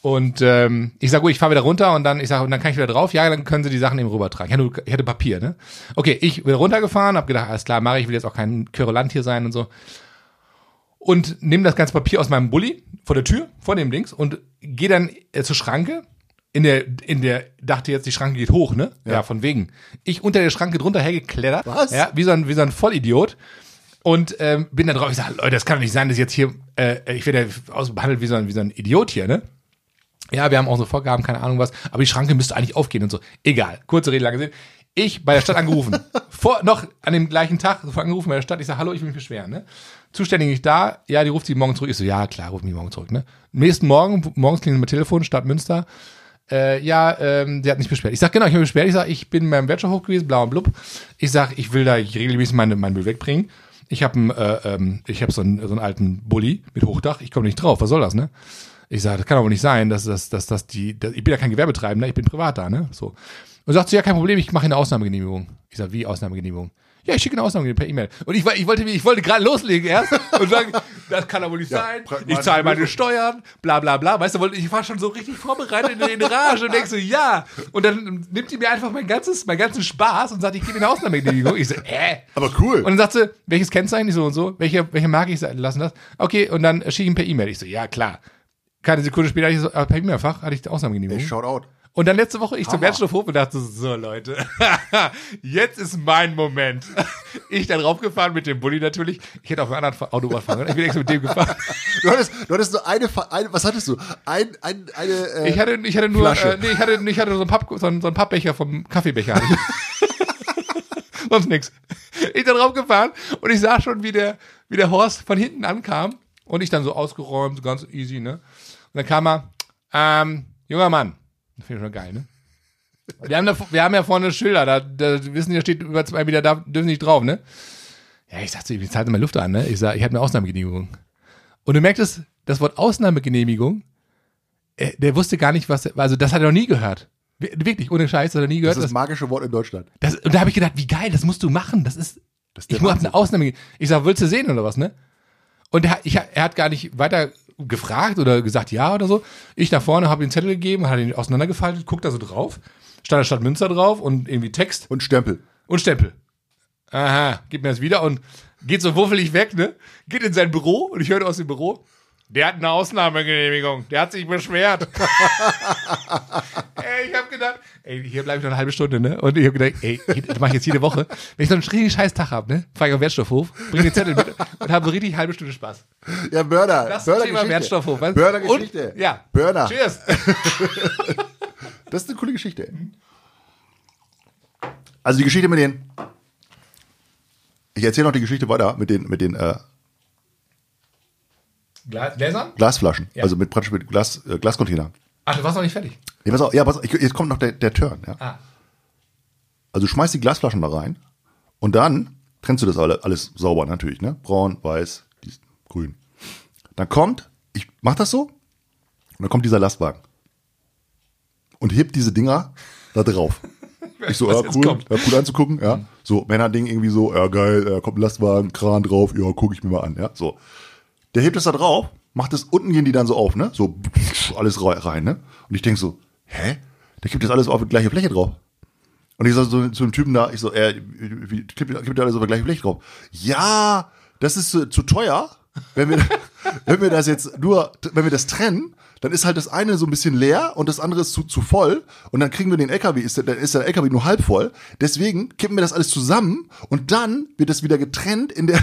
S1: Und ähm, ich sag, gut, ich fahre wieder runter und dann, ich sag, und dann kann ich wieder drauf. Ja, dann können sie die Sachen eben rübertragen. Ich hatte, ich hatte Papier, ne? Okay, ich bin runtergefahren, hab gedacht, alles klar, mache ich, will jetzt auch kein Querulant hier sein und so. Und nehme das ganze Papier aus meinem Bulli vor der Tür, vor dem Dings und gehe dann äh, zur Schranke. In der, in der, dachte jetzt, die Schranke geht hoch, ne? Ja, von wegen. Ich unter der Schranke drunter hergeklettert.
S2: Was?
S1: Ja, wie so ein, wie so ein Vollidiot. Und ähm, bin da drauf, ich sage, Leute, das kann doch nicht sein, dass jetzt hier, äh, ich werde ja aus- behandelt wie so, ein, wie so ein Idiot hier, ne? Ja, wir haben unsere Vorgaben, keine Ahnung was, aber die Schranke müsste eigentlich aufgehen und so. Egal, kurze Rede, lange Sinn. Ich bei der Stadt angerufen. Vor, noch an dem gleichen Tag angerufen bei der Stadt. Ich sage, hallo, ich will mich beschweren. Ne? Zuständig nicht da. Ja, die ruft sie morgen zurück. Ich so, ja, klar, ruf mich morgen zurück. Ne? Am nächsten Morgen, morgens klingelt mein Telefon, Stadt Münster. Äh, ja, ähm, der hat nicht beschwert. Ich sag, genau, ich habe beschwert. Ich sag, ich bin beim Wertstoffhof gewesen, blau und blub. Ich sag, ich will da regelmäßig meine, meinen Müll wegbringen. Ich habe äh, ähm, hab so, einen, so einen alten Bulli mit Hochdach. Ich komme nicht drauf. Was soll das, ne? Ich sage, das kann aber nicht sein, dass, dass, dass, dass die, dass, ich bin ja kein Gewerbetreibender, ich bin privat da, ne? So. Und sagt sie, ja, kein Problem, ich mache eine Ausnahmegenehmigung. Ich sage, wie Ausnahmegenehmigung? Ja, ich schicke eine Ausnahme per E-Mail. Und ich, ich wollte, ich wollte gerade loslegen erst und sagen, das kann aber nicht
S2: Ja,
S1: sein. Ich zahle meine Steuern, bla bla bla. Weißt du, ich war schon so richtig vorbereitet in den Rage und denk so, ja. Und dann nimmt die mir einfach mein ganzes, meinen ganzen Spaß und sagt, ich gebe eine Ausnahmegenehmigung. Ich so, äh.
S2: Aber cool.
S1: Und dann sagt sie, welches Kennzeichen? Ich so und so, welche, welche Marke ich lassen das? Okay, und dann schicke ich ihm per E-Mail. Ich so, ja, klar. Keine Sekunde später hatte ich so, ah, per E-Mail-Fach hatte ich die Ausnahmegenehmigung.
S2: Ey, shout out.
S1: Und dann letzte Woche ich zum
S2: Hammer.
S1: Wertstoffhof und dachte so, Leute, jetzt ist mein Moment. Ich da draufgefahren mit dem Bulli natürlich. Ich hätte auf einem anderen Autobahn fahren können. Ich bin extra mit dem gefahren.
S2: Du hattest, du hattest nur eine, eine was hattest du? Ein, ein, eine, äh,
S1: Ich hatte, ich hatte nur,
S2: Flasche.
S1: äh, nee, ich hatte, ich hatte so einen, Papp, so einen, so einen Pappbecher vom Kaffeebecher. Sonst nix. Ich da drauf gefahren und ich sah schon, wie der, wie der Horst von hinten ankam und ich dann so ausgeräumt, so ganz easy, ne? Und dann kam er, ähm, junger Mann. Das finde ich schon geil, ne? Wir haben, da, wir haben ja vorne Schilder, da, da wissen die, da steht über zwei Meter, da dürfen sie nicht drauf, ne? Ja, ich sagte, ich zahle mal Luft an, ne? Ich sag, ich habe eine Ausnahmegenehmigung. Und du merktest, das Wort Ausnahmegenehmigung, äh, der wusste gar nicht, was, also das hat er noch nie gehört. Wir- Wirklich, ohne Scheiß, hat er nie
S2: das
S1: gehört.
S2: ist das
S1: Das,
S2: magische Wort in Deutschland.
S1: das, und da habe ich gedacht, wie geil, das musst du machen. Das ist,
S2: Das ist
S1: ich habe eine Ausnahme. Ich sag, willst du sehen oder was, ne? Und er, ich, er hat gar nicht weiter gefragt oder gesagt ja oder so. Ich nach vorne habe ihm einen Zettel gegeben, hat ihn auseinandergefaltet, guckt da so drauf, stand da Stadt Münster drauf und irgendwie Text
S2: Und Stempel.
S1: und Stempel. Aha, gib mir das wieder und geht so wuffelig weg, ne? Geht in sein Büro und ich höre aus dem Büro, der hat eine Ausnahmegenehmigung, der hat sich beschwert. ey, ich hab gedacht, ey, hier bleibe ich noch eine halbe Stunde, ne? Und ich hab gedacht, ey, das mache ich jetzt jede Woche. Wenn ich so einen richtig scheiß Tag hab, ne? Fahr ich auf den Wertstoffhof, bring den Zettel mit und habe so richtig halbe Stunde Spaß.
S2: Ja, Burner.
S1: Das ist
S2: Burner
S1: Thema Wertstoffhof. weißt?
S2: Burner Geschichte.
S1: Und, ja.
S2: Burner.
S1: Cheers.
S2: Das ist eine coole Geschichte. Also die Geschichte mit den. Ich erzähle noch die Geschichte weiter mit den, mit den äh,
S1: Gla- Gläsern?
S2: Glasflaschen.
S1: Ja.
S2: Also mit praktisch mit Glas, äh, Glascontainer.
S1: Ach, du warst noch nicht fertig.
S2: Ja, pass auf, ja, pass auf, ich- jetzt kommt noch der, der Turn. Ja.
S1: Ah.
S2: Also du schmeißt die Glasflaschen da rein und dann trennst du das alle, alles sauber natürlich, ne? Braun, weiß, dies, grün. Dann kommt, ich mach das so, und dann kommt dieser Lastwagen und hebt diese Dinger da drauf. Ich so, ja, cool, ja, cool anzugucken, ja. So, Männerding irgendwie so, ja, geil, ja, kommt ein Lastwagen, Kran drauf, ja, guck ich mir mal an, ja, so. Der hebt es da drauf, macht es, unten gehen die dann so auf, ne, so, alles rei- rein, ne. Und ich denk so, hä? Der kippt das alles auf die gleiche Fläche drauf. Und ich sag so zu dem Typen da, ich so, äh, wie, kippt, kippt alles auf die gleiche Fläche drauf? Ja, das ist zu, zu teuer. Wenn wir, wenn wir das jetzt nur, wenn wir das trennen, dann ist halt das eine so ein bisschen leer und das andere ist zu, zu voll. Und dann kriegen wir den LKW, ist der, dann ist der LKW nur halb voll. Deswegen kippen wir das alles zusammen und dann wird das wieder getrennt in der,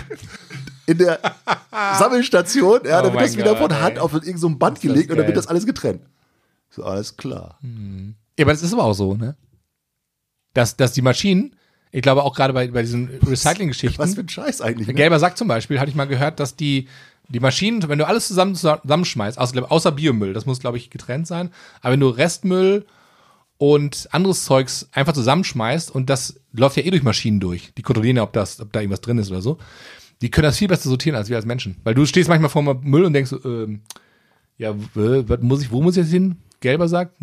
S2: in der Sammelstation. Ja,
S1: Oh
S2: dann wird das wieder
S1: Gott,
S2: von Hand
S1: ey.
S2: auf irgendein so Band gelegt und dann wird das alles getrennt. So, alles klar.
S1: Ja, aber das ist aber auch so, ne? Dass, dass die Maschinen, ich glaube auch gerade bei, bei diesen Recycling-Geschichten,
S2: Was für ein Scheiß eigentlich. Ne?
S1: Gelber Sack zum Beispiel, hatte ich mal gehört, dass die, die Maschinen, wenn du alles zusammen zusammenschmeißt, außer, außer Biomüll, das muss, glaube ich, getrennt sein, aber wenn du Restmüll und anderes Zeugs einfach zusammenschmeißt und das läuft ja eh durch Maschinen durch, die kontrollieren ja, ob, das, ob da irgendwas drin ist oder so, die können das viel besser sortieren als wir als Menschen. Weil du stehst manchmal vor Müll und denkst ähm, ja, was muss ich, wo muss ich jetzt hin? Gelber Sack,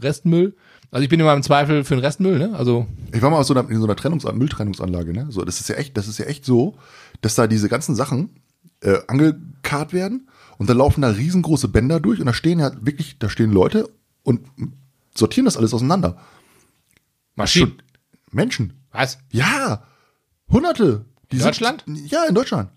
S1: Restmüll. Also ich bin immer im Zweifel für den Restmüll, ne? Also
S2: Ich war mal so in so einer Trennungs Mülltrennungsanlage, ne? So, das ist ja echt, das ist ja echt so, dass da diese ganzen Sachen äh, angekarrt werden und dann laufen da riesengroße Bänder durch und da stehen ja wirklich, da stehen Leute und sortieren das alles auseinander.
S1: Maschinen.
S2: Menschen.
S1: Was?
S2: Ja, Hunderte. Die
S1: In Deutschland?
S2: Sind, ja, in Deutschland.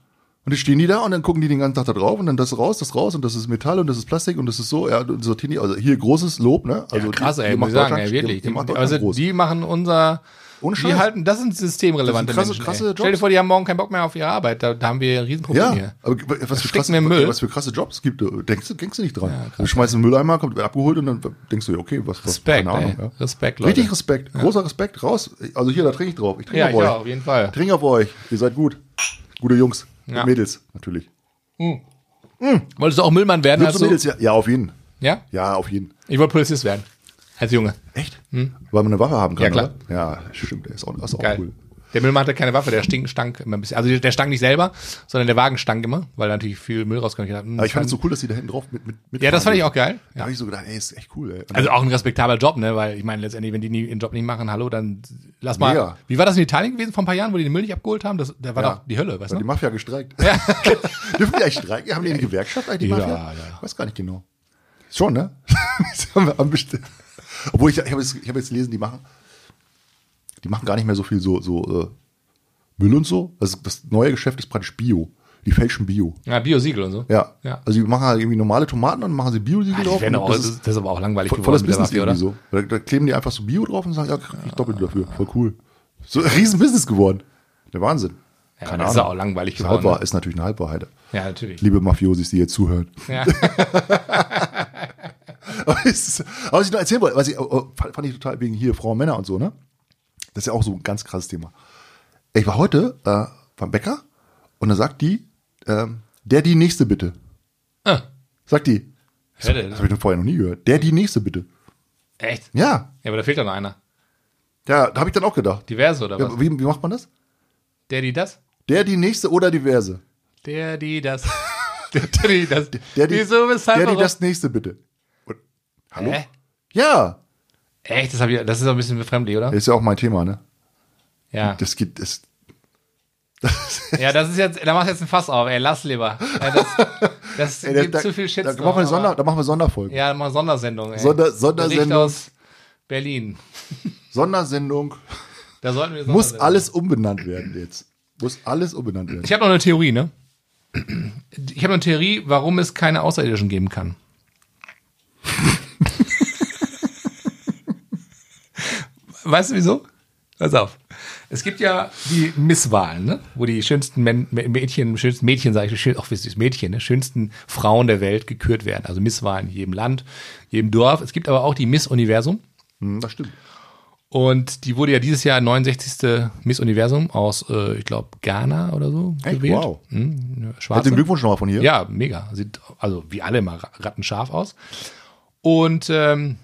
S2: Und jetzt stehen die da und dann gucken die den ganzen Tag da drauf und dann das raus, das raus und das ist Metall und das ist Plastik und das ist so, ja, sortieren die, also hier großes Lob, ne? Also
S1: ja, krass,
S2: die,
S1: ey,
S2: die macht
S1: sagen, ey, wirklich.
S2: Die, die
S1: also die machen unser,
S2: Ohne
S1: die halten, das sind systemrelevante
S2: Das sind krasse-
S1: Menschen.
S2: krasse
S1: ey. Stell dir vor, die haben morgen keinen Bock mehr auf ihre Arbeit, da, da haben wir ein Riesenproblem
S2: Ja,
S1: hier.
S2: aber was für, krasse,
S1: Müll.
S2: was für krasse Jobs es gibt, du- denkst du, denkst du nicht dran. du schmeißt einen Mülleimer, kommt abgeholt und dann denkst du, ja, okay, was, was
S1: Respekt,
S2: keine Ahnung. Ja.
S1: Respekt, Leute.
S2: Richtig Respekt, großer Respekt, raus. Also hier, da trinke ich drauf. Ich trinke
S1: Ja,
S2: auf euch.
S1: auch, auf jeden Fall.
S2: Trinke auf euch. Ihr seid gut. Gute Jungs.
S1: Ja.
S2: Mädels, natürlich.
S1: Wolltest du auch Müllmann werden?
S2: Und
S1: du?
S2: Mädels, ja, ja, auf jeden.
S1: Ja?
S2: Ja, auf jeden.
S1: Ich wollte Polizist werden. Als Junge.
S2: Echt? Weil man eine Waffe haben kann,
S1: Ja, klar.
S2: oder? Ja, stimmt. Der ist auch, ist auch
S1: Geil.
S2: cool.
S1: Der Müllmann hatte keine Waffe, der stink, stank immer ein bisschen. Also der stank nicht selber, sondern der Wagen stank immer, weil da natürlich viel Müll rauskam. Ich dachte, hm,
S2: Aber ich fand es so cool, dass die da hinten drauf mit, mit, mit
S1: Ja, das fand ich auch geil.
S2: Da
S1: Ja.
S2: habe ich so gedacht, ey, ist echt cool, ey. Und
S1: Also auch ein respektabler Job, ne? Weil ich meine, letztendlich, wenn die nie, ihren Job nicht machen, hallo, dann lass mal.
S2: Mega.
S1: Wie war das in Italien gewesen vor ein paar Jahren, wo die den Müll nicht abgeholt haben? Das, da war
S2: Ja.
S1: doch die Hölle, weißt
S2: Hat die
S1: du?
S2: Mafia gestreikt. Dürfen die eigentlich streiken? Haben die eine Gewerkschaft eigentlich, die
S1: Ja,
S2: Mafia?
S1: ja.
S2: Weiß gar nicht genau. Schon, ne? Haben wir am Best- Obwohl, ich, ich habe jetzt, ich hab jetzt gelesen, die machen, die machen gar nicht mehr so viel so, so äh, Müll und so. Also das neue Geschäft ist praktisch Bio. Die fälschen Bio.
S1: Ja, Biosiegel und so.
S2: Ja.
S1: Ja.
S2: Also die machen halt irgendwie normale Tomaten und machen sie Biosiegel
S1: Die
S2: drauf.
S1: werden
S2: und
S1: auch,
S2: das ist
S1: ist, das ist aber auch langweilig
S2: voll,
S1: geworden der
S2: Business
S1: Mafia, oder?
S2: so. Da, da kleben die einfach so Bio drauf und sagen, ja, krieg ich doppelt dafür. Voll cool. So ein riesen Business geworden. Der Wahnsinn.
S1: Ja,
S2: Keine
S1: das ist
S2: Ahnung.
S1: auch langweilig
S2: Ist,
S1: geworden.
S2: halbwahr, ist natürlich eine Halbwahrheit.
S1: Ja, natürlich.
S2: Liebe Mafiosis, die jetzt zuhören.
S1: Ja.
S2: was ich noch erzählen wollte, was ich, oh, oh, fand ich total wegen hier Frauen, Männer und so, ne? Das ist ja auch so ein ganz krasses Thema. Ich war heute äh, beim Bäcker und da sagt die, ähm, der die nächste bitte.
S1: Ah,
S2: Sagt die. Das
S1: dir.
S2: habe ich vorher noch nie gehört. Der die nächste bitte.
S1: Echt?
S2: Ja.
S1: Ja, aber da fehlt noch einer.
S2: Ja, da habe ich dann auch gedacht.
S1: Diverse oder was?
S2: Ja, wie, wie macht man das?
S1: Der, die, das?
S2: Der die nächste oder diverse.
S1: Der, die, das. Der, die, das.
S2: Der die,
S1: Wieso, weshalb,
S2: der die das nächste bitte. Hallo?
S1: Hä?
S2: Ja.
S1: Echt? Das, ich, das ist auch ein bisschen befremdlich, oder?
S2: Ist ja auch mein Thema, ne?
S1: Ja.
S2: Das geht, das,
S1: Ja, das ist jetzt, da machst du jetzt ein Fass auf, ey, lass lieber. Ja, das das
S2: Ey,
S1: gibt
S2: da-
S1: zu viel Shit.
S2: Da machen wir, Sonder, da machen wir Sonderfolgen.
S1: Ja, mal Sondersendung, ey.
S2: Sonder-
S1: Bericht
S2: Sondersendung.
S1: aus Berlin.
S2: Sondersendung.
S1: Da sollten wir
S2: Muss alles umbenannt werden jetzt. Muss alles umbenannt werden.
S1: Ich habe noch eine Theorie, ne? Ich habe eine Theorie, warum es keine Außerirdischen geben kann. Weißt du wieso? Pass auf. Es gibt ja die Misswahlen, ne? wo die schönsten Men Mädchen, schönsten Mädchen, sage ich, auch wie süß Mädchen, ne? schönsten Frauen der Welt gekürt werden. Also Misswahlen in jedem Land, jedem Dorf. Es gibt aber auch die Miss Universum.
S2: Hm, das stimmt.
S1: Und die wurde ja dieses Jahr 69. Miss Universum aus, äh, ich glaube, Ghana oder so
S2: Echt?
S1: gewählt.
S2: Wow.
S1: Hm.
S2: Herzlichen Glückwunsch nochmal von hier.
S1: Ja, mega. Sieht also wie alle immer ra- rattenscharf aus. Und ähm,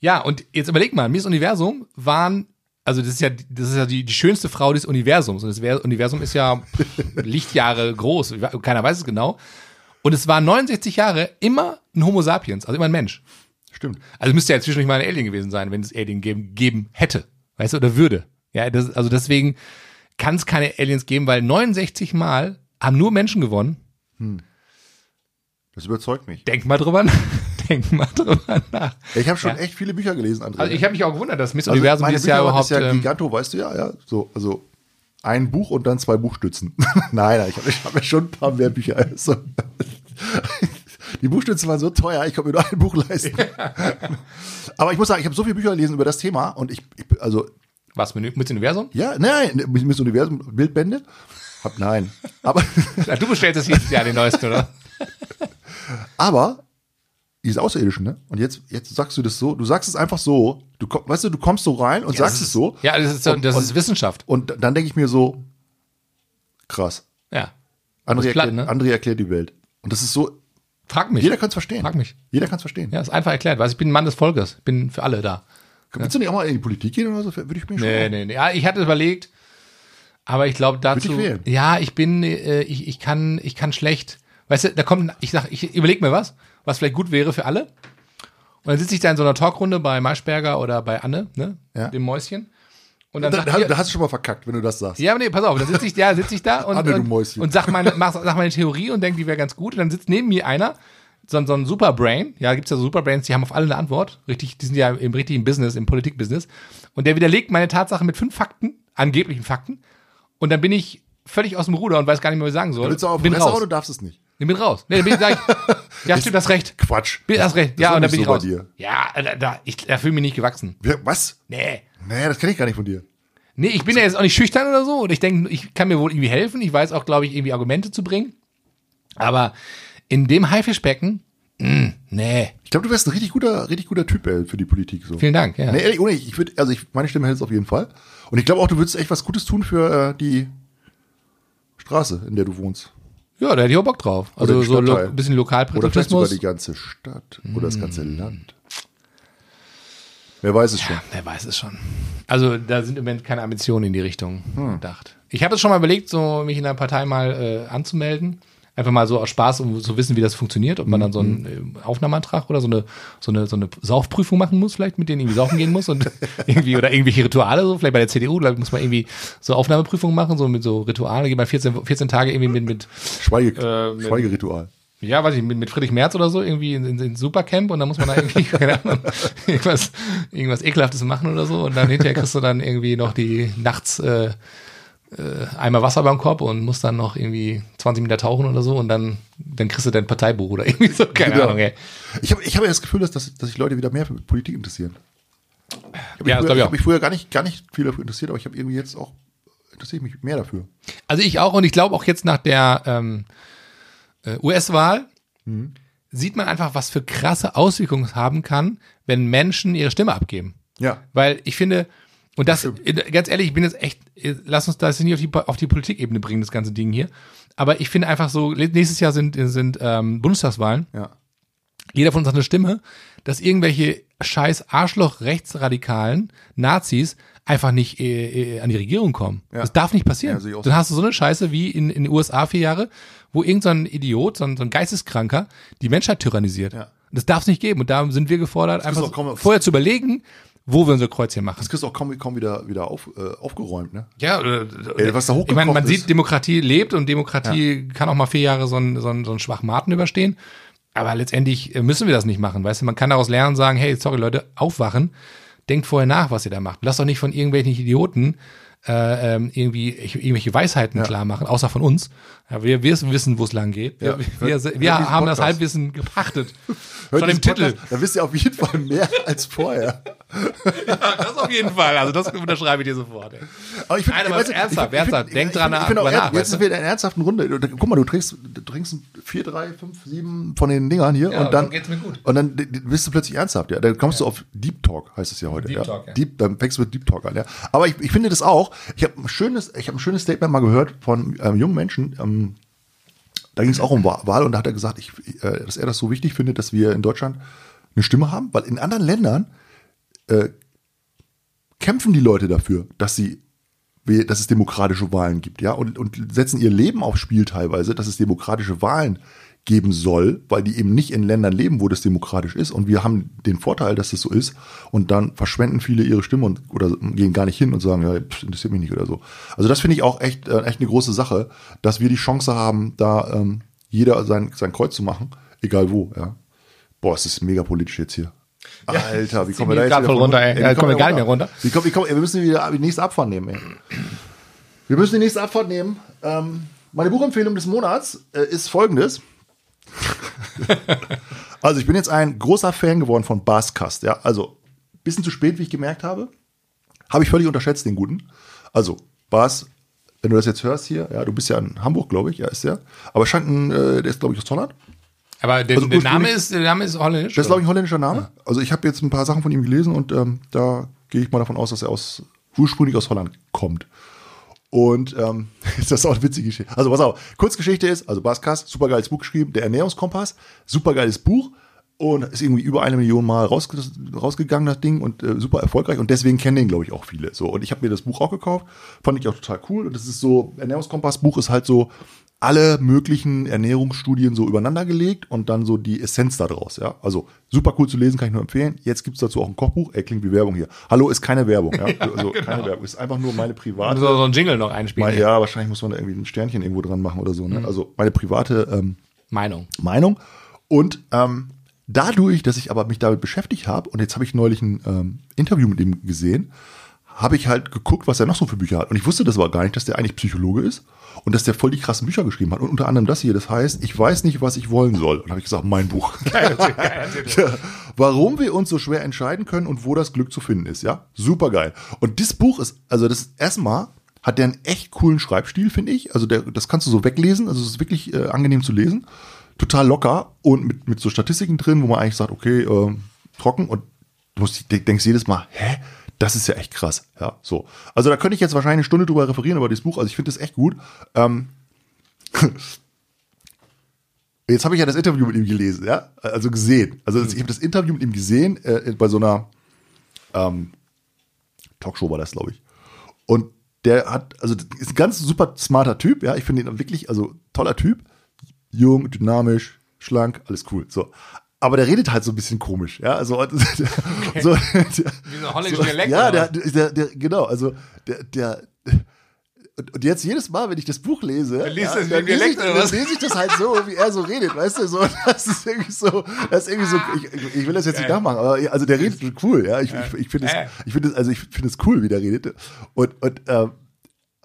S1: ja, und jetzt überleg mal, Miss Universum waren, also das ist ja, das ist ja die, die schönste Frau des Universums. Und das Ver- Universum ist ja Lichtjahre groß. Keiner weiß es genau. Und es war 69 Jahre immer ein Homo sapiens, also immer ein Mensch.
S2: Stimmt.
S1: Also müsste ja zwischendurch mal ein Alien gewesen sein, wenn es Alien geben, geben hätte. Weißt du, oder würde. Ja, das, also deswegen kann es keine Aliens geben, weil 69 Mal haben nur Menschen gewonnen.
S2: Das überzeugt mich.
S1: Denk mal drüber nach. Denk mal drüber nach.
S2: Ich habe schon
S1: Ja.
S2: echt viele Bücher gelesen, André.
S1: Also ich habe mich auch gewundert, dass Miss
S2: Also
S1: Universum dieses Jahr
S2: Bücher
S1: überhaupt.
S2: ist ja
S1: ähm,
S2: Giganto, weißt du ja, ja. So, also ein Buch und dann zwei Buchstützen. nein, nein, ich habe hab ja schon ein paar mehr Bücher. Also, die Buchstützen waren so teuer, ich konnte mir nur ein Buch leisten. Aber ich muss sagen, ich habe so viele Bücher gelesen über das Thema und ich, ich also
S1: was mit Miss Universum?
S2: ja, nein, Miss Universum Bildbände. Hab nein. Aber
S1: du bestellst es jedes Jahr den neuesten, oder?
S2: aber diese Außerirdischen, ne? Und jetzt jetzt sagst du das so, du sagst es einfach so, du komm- weißt du, du kommst so rein und sagst
S1: das
S2: es
S1: ist,
S2: so
S1: Ja, das ist,
S2: Und-
S1: das ist Wissenschaft.
S2: und dann denke ich mir so krass.
S1: Ja.
S2: André,
S1: ist platt,
S2: erklärt,
S1: ne?
S2: André erklärt die Welt. Und das ist so,
S1: Frag mich.
S2: jeder kann es verstehen.
S1: Frag mich.
S2: Jeder kann es verstehen.
S1: Ja, ist einfach erklärt. Weißt, du, ich bin ein Mann des Volkes. Bin für alle da.
S2: Willst du nicht auch mal in die Politik gehen oder so? Würde ich mir schon.
S1: Nee, nee, nee. Ja, ich hatte überlegt, aber ich glaube dazu.
S2: ich wählen.
S1: Ja, ich bin, äh, ich, ich kann, ich kann schlecht. Weißt du, da kommt, ich sag, ich überlege mir was, was vielleicht gut wäre für alle. Und dann sitze ich da in so einer Talkrunde bei Maischberger oder bei Anne, ne,
S2: Ja.
S1: dem Mäuschen. Und dann
S2: Da,
S1: sagt
S2: da,
S1: ihr,
S2: da hast du schon mal verkackt, wenn du das sagst.
S1: ja, aber nee, pass auf, dann sitze ich, ja, sitze ich da und,
S2: Anne, du
S1: und,
S2: Mäuschen.
S1: und sag meine, mach, sag meine Theorie und denke, die wäre ganz gut. Und dann sitzt neben mir einer, so, ein- so ein Superbrain, ja, gibt's ja so Superbrains, die haben auf alle eine Antwort. Richtig, die sind ja im richtigen Business, im Politikbusiness. Und der widerlegt meine Tatsache mit fünf Fakten, angeblichen Fakten. Und dann bin ich völlig aus dem Ruder und weiß gar nicht mehr, was ich sagen soll.
S2: Willst du auch auf
S1: bin raus.
S2: du darfst es nicht.
S1: Ich bin raus. Nee, dann bin ich, sag ich, ja, stimmt, das recht.
S2: Quatsch.
S1: Bin, hast recht.
S2: Das
S1: Ja, und dann bin ich
S2: so bei
S1: raus.
S2: dir.
S1: Ja, da, da, ich, da fühle mich nicht gewachsen.
S2: Was?
S1: Nee.
S2: Nee, das kenne ich gar nicht von dir.
S1: Nee, ich bin ja jetzt auch nicht schüchtern oder so. Und ich denke, ich kann mir wohl irgendwie helfen. Ich weiß auch, glaube ich, irgendwie Argumente zu bringen. Aber in dem Haifischbecken, mh, nee.
S2: Ich glaube, du wärst ein richtig guter, richtig guter Typ ey, für die Politik. So.
S1: Vielen Dank. Ja.
S2: Nee, ehrlich, ohne, ich würde, also ich, meine Stimme hält es auf jeden Fall. Und ich glaube auch, du würdest echt was Gutes tun für äh, die Straße, in der du wohnst.
S1: Ja, da hätte ich auch Bock drauf. Also so lo ein bisschen
S2: Oder vielleicht sogar
S1: Lokalpatriotismus.
S2: die ganze Stadt oder das ganze Land. Wer weiß es schon.
S1: Ja, wer weiß es schon. Also da sind im Moment keine Ambitionen in die Richtung gedacht. Ich habe es schon mal überlegt, so mich in einer Partei mal äh, anzumelden. Einfach mal so aus Spaß, um zu wissen, wie das funktioniert, ob man dann so einen äh, Aufnahmeantrag oder so eine, so eine, so eine Saufprüfung machen muss, vielleicht mit denen irgendwie saufen gehen muss und irgendwie oder irgendwelche Rituale, so vielleicht bei der CDU, da muss man irgendwie so Aufnahmeprüfungen machen, so mit so Ritualen, geht man 14, 14 Tage irgendwie mit, mit
S2: Schweige,
S1: Äh, mit-
S2: Schweigeritual.
S1: ja, weiß ich, mit, mit Friedrich Merz oder so, irgendwie in, in, in Supercamp und dann muss man da irgendwie, keine Ahnung, irgendwas, irgendwas Ekelhaftes machen oder so und dann hinterher kriegst du dann irgendwie noch die nachts äh, äh, einmal Wasser beim Kopf und musst dann noch irgendwie 20 Meter tauchen oder so und dann, dann kriegst du dein Parteibuch oder irgendwie so, keine
S2: Genau.
S1: Ahnung, ey.
S2: Ich habe ich hab ja das Gefühl, dass, dass, dass sich Leute wieder mehr für Politik interessieren. Ich habe
S1: Ja,
S2: mich, früher-
S1: ich
S2: hab mich früher gar nicht, gar nicht viel dafür interessiert, aber ich habe irgendwie jetzt auch, interessiere ich mich mehr dafür.
S1: Also ich auch und ich glaube auch jetzt nach der ähm, äh, US-Wahl sieht man einfach, was für krasse Auswirkungen es haben kann, wenn Menschen ihre Stimme abgeben.
S2: Ja.
S1: Weil ich finde, und das, ganz ehrlich, ich bin jetzt echt, lass uns das nicht auf die, auf die Politikebene bringen, das ganze Ding hier. Aber ich finde einfach so, nächstes Jahr sind, sind ähm, Bundestagswahlen.
S2: Ja.
S1: Jeder von uns hat eine Stimme, dass irgendwelche scheiß Arschloch-Rechtsradikalen Nazis einfach nicht äh, äh, an die Regierung kommen.
S2: Ja.
S1: Das darf nicht passieren.
S2: Ja,
S1: Dann
S2: so.
S1: hast du so eine Scheiße wie in, in den USA vier Jahre, wo irgendein so ein Idiot, so ein, so ein Geisteskranker, die Menschheit tyrannisiert.
S2: Ja.
S1: Und das darf es nicht geben. Und da sind wir gefordert, einfach
S2: auch kaum-
S1: vorher zu überlegen, wo wir unser Kreuz hier machen.
S2: Das kriegst du auch kaum, kaum wieder, wieder auf, äh, aufgeräumt, ne?
S1: Ja, oder,
S2: Ey, was da
S1: ich meine, man
S2: hochgekocht
S1: sieht,
S2: ist.
S1: Demokratie lebt und Demokratie kann auch mal vier Jahre so einen, so einen, so einen Schwachmaten überstehen. Aber letztendlich äh, müssen wir das nicht machen, weißt du? Man kann daraus lernen und sagen, hey, sorry Leute, aufwachen, denkt vorher nach, was ihr da macht. Lasst doch nicht von irgendwelchen Idioten äh, ähm, irgendwie ich- irgendwelche Weisheiten klar machen, außer von uns. Ja, wir, wir wissen, wo es lang geht. Wir,
S2: Ja.
S1: wir, wir, wir haben das. Halbwissen gepachtet.
S2: Hört
S1: von dem Titel.
S2: Podcast, Da wisst ihr auf jeden Fall mehr als vorher.
S1: das auf jeden Fall. Also das unterschreibe ich dir sofort. Ey.
S2: Aber ich find,
S1: Nein, aber
S2: weißt
S1: ernsthaft,
S2: ich
S1: ernsthaft.
S2: ich
S1: Denk dran
S2: ich auch,
S1: drüber
S2: er-
S1: nach,
S2: Jetzt sind wir in einer ernsthaften Runde. Guck mal, du trinkst, du trinkst vier, drei, fünf, sieben von den Dingern hier
S1: Ja,
S2: und dann,
S1: dann geht's mir gut.
S2: und dann bist du plötzlich ernsthaft. Ja, dann kommst du auf Deep Talk, heißt es ja heute.
S1: Deep
S2: ja.
S1: Talk, ja.
S2: Deep, dann fängst du mit Deep Talk an. Ja. Aber ich, ich finde das auch. Ich habe ein schönes, ich habe ein schönes Statement mal gehört von ähm, jungen Menschen. Ähm, da ging es auch um Wa- Wahl und da hat er gesagt, ich, äh, dass er das so wichtig findet, dass wir in Deutschland eine Stimme haben, weil in anderen Ländern äh, kämpfen die Leute dafür, dass sie dass es demokratische Wahlen gibt, ja, und, und setzen ihr Leben aufs Spiel teilweise, dass es demokratische Wahlen geben soll, weil die eben nicht in Ländern leben, wo das demokratisch ist. Und wir haben den Vorteil, dass es so ist. Und dann verschwenden viele ihre Stimme und oder gehen gar nicht hin und sagen, ja, pff, interessiert mich nicht oder so. Also das finde ich auch echt, äh, echt eine große Sache, dass wir die Chance haben, da ähm, jeder sein, sein Kreuz zu machen, egal wo, ja. Boah, es ist mega politisch jetzt hier. Alter, wie kommen wir da jetzt wieder von-
S1: runter, ey.
S2: wie
S1: Ja, kommen wir gar nicht mehr runter.
S2: Wie kommen, wie kommen, wir müssen wieder die nächste Abfahrt nehmen, ey. Wir müssen die nächste Abfahrt nehmen. Ähm, meine Buchempfehlung des Monats äh, ist folgendes. also ich bin jetzt ein großer Fan geworden von Baskast. Ja, also bisschen zu spät, wie ich gemerkt habe. Habe ich völlig unterschätzt, den guten. Also, Bas, wenn du das jetzt hörst hier, ja, du bist ja in Hamburg, glaube ich, ja, ist der. Aber scheint ein, äh, der ist, glaube ich, aus Holland.
S1: Aber der,
S2: Also
S1: der Name ist, der Name ist holländisch.
S2: Das ist, glaube ich, ein holländischer Name. Also ich habe jetzt ein paar Sachen von ihm gelesen und ähm, da gehe ich mal davon aus, dass er aus ursprünglich aus Holland kommt. Und ähm, das ist auch eine witzige Geschichte. Also pass auf, Kurzgeschichte ist, also Baskas, super geiles Buch geschrieben, der Ernährungskompass, super geiles Buch und ist irgendwie über eine Million Mal rausge rausgegangen, das Ding, und äh, super erfolgreich. Und deswegen kennen den, glaube ich, auch viele. So, und ich habe mir das Buch auch gekauft, fand ich auch total cool. Und das ist so, Ernährungskompass-Buch ist halt so alle möglichen Ernährungsstudien so übereinander gelegt und dann so die Essenz da draus. Ja? Also super cool zu lesen, kann ich nur empfehlen. Jetzt gibt's dazu auch ein Kochbuch. Ey, klingt wie Werbung hier. Hallo ist keine Werbung. Ja? Also keine Werbung. Ist einfach nur meine private.
S1: so, so ein Jingle noch einspielen.
S2: Mein, ja, wahrscheinlich muss man da irgendwie ein Sternchen irgendwo dran machen oder so. Ne? Also meine private ähm,
S1: Meinung.
S2: Meinung. Und ähm, dadurch, dass ich aber mich damit beschäftigt habe, und jetzt habe ich neulich ein ähm, Interview mit ihm gesehen, habe ich halt geguckt, was er noch so für Bücher hat. Und ich wusste das aber gar nicht, dass der eigentlich Psychologe ist und dass der voll die krassen Bücher geschrieben hat. Und unter anderem das hier, das heißt, ich weiß nicht, was ich wollen soll. Und habe ich gesagt, mein Buch. ja, warum wir uns so schwer entscheiden können und wo das Glück zu finden ist, ja? Super geil. Und das Buch ist, also das erstmal hat der einen echt coolen Schreibstil, finde ich. Also der, das kannst du so weglesen. Also es ist wirklich äh, angenehm zu lesen. Total locker und mit, mit so Statistiken drin, wo man eigentlich sagt, okay, äh, trocken und du musst, denk- denkst jedes Mal, hä? Das ist ja echt krass. Ja, so. Also da könnte ich jetzt wahrscheinlich eine Stunde drüber referieren über dieses Buch. Also ich finde das echt gut. Ähm, Jetzt habe ich ja das Interview mit ihm gelesen, ja, also gesehen. Also ich habe das Interview mit ihm gesehen äh, bei so einer Ähm, Talkshow war das, glaube ich. Und der hat, also ist ein ganz super smarter Typ, ja. Ich finde ihn wirklich, also toller Typ. Jung, dynamisch, schlank, alles cool. So. Aber der redet halt so ein bisschen komisch, ja. Also, okay. so, der,
S1: Wie so holländischer so, Dialekt.
S2: Ja, der, der, der, genau, also der, der, und jetzt jedes Mal, wenn ich das Buch lese,
S1: dann,
S2: ja,
S1: dann, lese, ich,
S2: dann lese ich das halt so, wie er so redet, weißt du, so, das ist irgendwie so, das ist irgendwie so, ich, ich will das jetzt nicht nachmachen, aber also der redet cool, ja, ich, ich, ich finde es, ich finde es, also ich finde es cool, wie der redet und, und, ähm,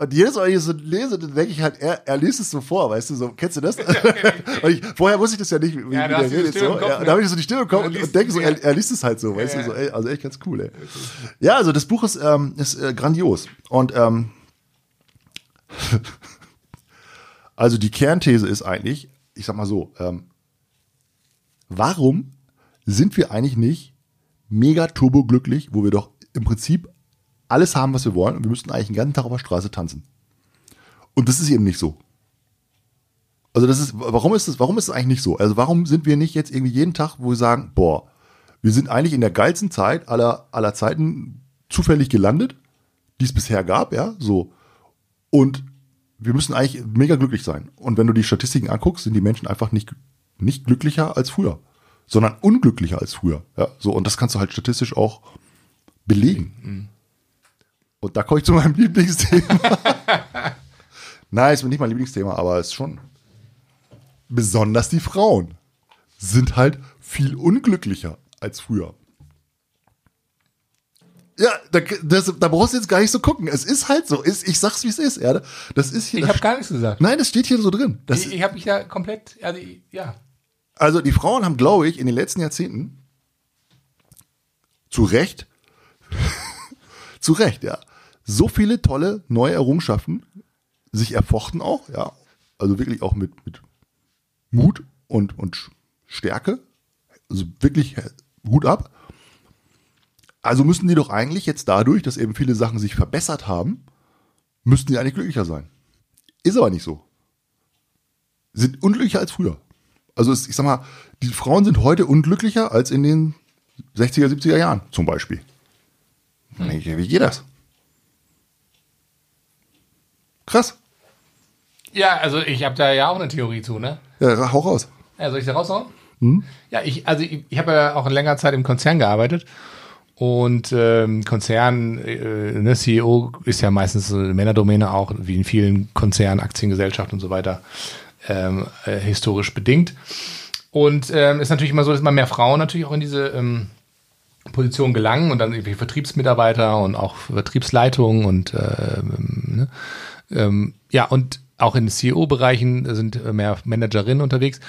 S2: und jedes Mal, wenn ich so lese, dann denke ich halt, er, er liest es so vor, weißt du, so, kennst du das? und ich, vorher wusste ich das ja nicht, wie,
S1: ja,
S2: wie der redet. So. Ja, und da habe ich so die Stimme bekommen und, und denke so, er, er, liest es halt so, weißt ja, du, so, ey, also echt ganz cool, ey. Ja, also das Buch ist, ähm, ist äh, grandios. Und ähm, also die Kernthese ist eigentlich, ich sag mal so, ähm, warum sind wir eigentlich nicht mega turbo glücklich, wo wir doch im Prinzip alles haben, was wir wollen und wir müssten eigentlich den ganzen Tag auf der Straße tanzen. Und das ist eben nicht so. Also das ist, warum ist das, warum ist es eigentlich nicht so? Also warum sind wir nicht jetzt irgendwie jeden Tag, wo wir sagen, boah, wir sind eigentlich in der geilsten Zeit aller, aller Zeiten zufällig gelandet, die es bisher gab, ja, so. Und wir müssen eigentlich mega glücklich sein. Und wenn du die Statistiken anguckst, sind die Menschen einfach nicht, nicht glücklicher als früher, sondern unglücklicher als früher, ja, so. Und das kannst du halt statistisch auch belegen. Und da komme ich zu meinem Lieblingsthema. Nein, ist nicht mein Lieblingsthema, aber es ist schon. Besonders die Frauen sind halt viel unglücklicher als früher. Ja, da, das, da brauchst du jetzt gar nicht so gucken. Es ist halt so. Ist, ich sag's, wie es ist. Ja, das ist
S1: hier. Ich habe gar nichts gesagt.
S2: Nein, das steht hier so drin. Das,
S1: ich ich habe mich ja komplett. Also, ja.
S2: Also die Frauen haben, glaube ich, in den letzten Jahrzehnten zu Recht, zu Recht, ja, so viele tolle neue Errungenschaften sich erfochten auch, ja. Also wirklich auch mit, mit Mut und, und Stärke. Also wirklich Hut ab. Also müssten die doch eigentlich jetzt dadurch, dass eben viele Sachen sich verbessert haben, müssten die eigentlich glücklicher sein. Ist aber nicht so. Sind unglücklicher als früher. Also es, ich sag mal, die Frauen sind heute unglücklicher als in den 60er, 70er Jahren zum Beispiel. Wie geht das? Krass.
S1: Ja, also ich habe da ja auch eine Theorie zu, ne?
S2: Ja, hau raus.
S1: Ja, soll ich da raushauen? Hm? Ja, ich, also ich, ich habe ja auch in längerer Zeit im Konzern gearbeitet. Und ähm, Konzern, äh, ne, CEO ist ja meistens eine Männerdomäne auch, wie in vielen Konzernen, Aktiengesellschaften und so weiter, ähm, äh, historisch bedingt. Und ähm, ist natürlich immer so, dass immer mehr Frauen natürlich auch in diese ähm, Position gelangen und dann irgendwie Vertriebsmitarbeiter und auch Vertriebsleitungen und äh, ne, ähm, ja, und auch in CEO-Bereichen sind mehr Managerinnen unterwegs.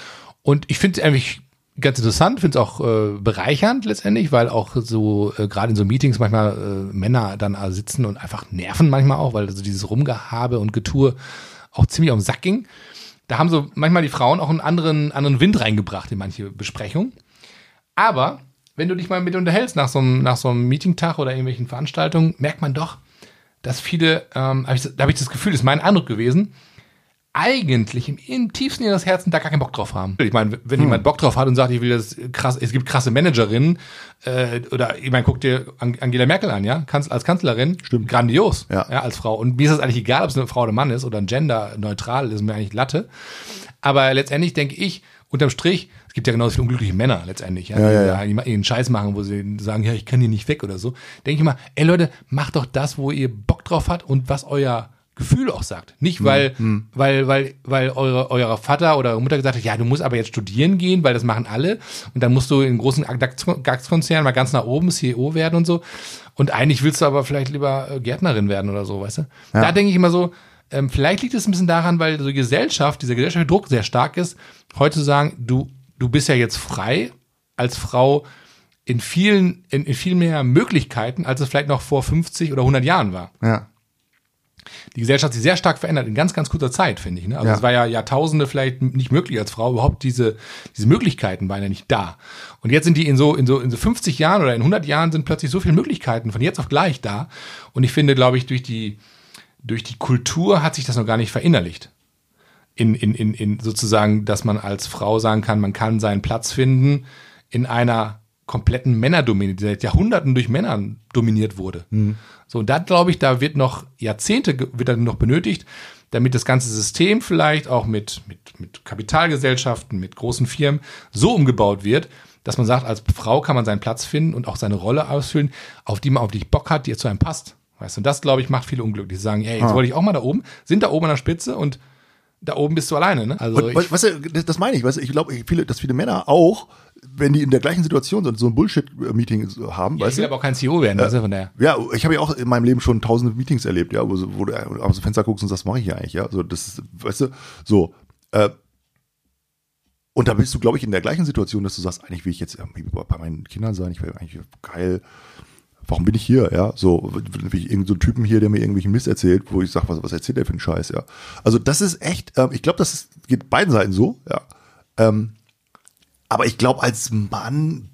S1: Und ich finde es eigentlich ganz interessant, finde es auch äh, bereichernd letztendlich, weil auch so äh, gerade in so Meetings manchmal äh, Männer dann äh, sitzen und einfach nerven manchmal auch, weil so dieses Rumgehabe und Getue auch ziemlich auf den Sack ging. Da haben so manchmal die Frauen auch einen anderen, anderen Wind reingebracht in manche Besprechungen. Aber wenn du dich mal mit unterhältst nach so einem, nach so einem Meetingtag oder irgendwelchen Veranstaltungen, merkt man doch, dass viele, ähm, hab ich, da habe ich das Gefühl, das ist mein Eindruck gewesen, eigentlich im, im tiefsten ihres Herzens da gar keinen Bock drauf haben. Ich meine, wenn hm. jemand Bock drauf hat und sagt, ich will das krass, es gibt krasse Managerinnen, äh, oder ich meine, guck dir Angela Merkel an, ja, Kanz, als Kanzlerin,
S2: Stimmt.
S1: grandios, ja. ja, als Frau. Und mir ist das eigentlich egal, ob es eine Frau oder Mann ist oder ein Gender neutral, ist mir eigentlich Latte. Aber letztendlich denke ich, unterm Strich, es gibt ja genauso viele unglückliche Männer letztendlich, ja,
S2: ja,
S1: die ja. ihren Scheiß machen, wo sie sagen, ja, ich kann hier nicht weg oder so. Denke ich mal, ey Leute, macht doch das, wo ihr Bock drauf habt und was euer Gefühl auch sagt. Nicht, hm, weil, mhm. weil, weil, weil eure, euer Vater oder eure Mutter gesagt hat, ja, du musst aber jetzt studieren gehen, weil das machen alle. Und dann musst du in großen DAX-Konzernen mal ganz nach oben CEO werden und so. Und eigentlich willst du aber vielleicht lieber äh, Gärtnerin werden oder so, weißt du? Ja. Da denke ich immer so, ähm, vielleicht liegt es ein bisschen daran, weil so die Gesellschaft, dieser gesellschaftliche Druck sehr stark ist, heute zu sagen, du, du bist ja jetzt frei als Frau in vielen, in, in viel mehr Möglichkeiten, als es vielleicht noch vor 50 oder 100 Jahren war.
S2: Ja
S1: die Gesellschaft hat sich sehr stark verändert in ganz, ganz kurzer Zeit, finde ich. Ne? Also ja. es war ja Jahrtausende vielleicht nicht möglich als Frau, überhaupt diese, diese Möglichkeiten waren ja nicht da. Und jetzt sind die in so, in so, in so 50 Jahren oder in 100 Jahren sind plötzlich so viele Möglichkeiten von jetzt auf gleich da. Und ich finde, glaube ich, durch die, durch die Kultur hat sich das noch gar nicht verinnerlicht. In, in, in, in sozusagen, dass man als Frau sagen kann, man kann seinen Platz finden in einer kompletten Männerdominiert, die seit Jahrhunderten durch Männer dominiert wurde. So, und da glaube ich, da wird noch Jahrzehnte wird dann noch benötigt, damit das ganze System vielleicht auch mit, mit, mit Kapitalgesellschaften, mit großen Firmen so umgebaut wird, dass man sagt, als Frau kann man seinen Platz finden und auch seine Rolle ausfüllen, auf die man auf dich Bock hat, die zu einem passt. Weißt du, und das, glaube ich, macht viele unglücklich. Die sagen, ey, jetzt wollte ich auch mal da oben, sind da oben an der Spitze und da oben bist du alleine, ne? Also
S2: Und,
S1: ich,
S2: weißt weißt du, das, meine ich. Weißt du, ich glaube, viele, dass viele Männer auch, wenn die in der gleichen Situation sind, so ein Bullshit-Meeting haben,
S1: ich
S2: weißt
S1: will
S2: du?
S1: aber auch kein CEO werden, also von daher.
S2: Ja, ich habe ja auch in meinem Leben schon tausende Meetings erlebt, ja, wo, wo du aus dem Fenster guckst und sagst, was mache ich hier eigentlich, ja? So, das ist, weißt du, so. Äh, und da bist du, glaube ich, in der gleichen Situation, dass du sagst, eigentlich will ich jetzt irgendwie bei meinen Kindern sein, ich will eigentlich geil. Warum bin ich hier, ja? So, irgendeinen so einen Typen hier, der mir irgendwelchen Mist erzählt, wo ich sage, was, was erzählt der für einen Scheiß, ja? Also das ist echt, ähm, ich glaube, das ist, geht beiden Seiten so, ja. Ähm, aber ich glaube, als Mann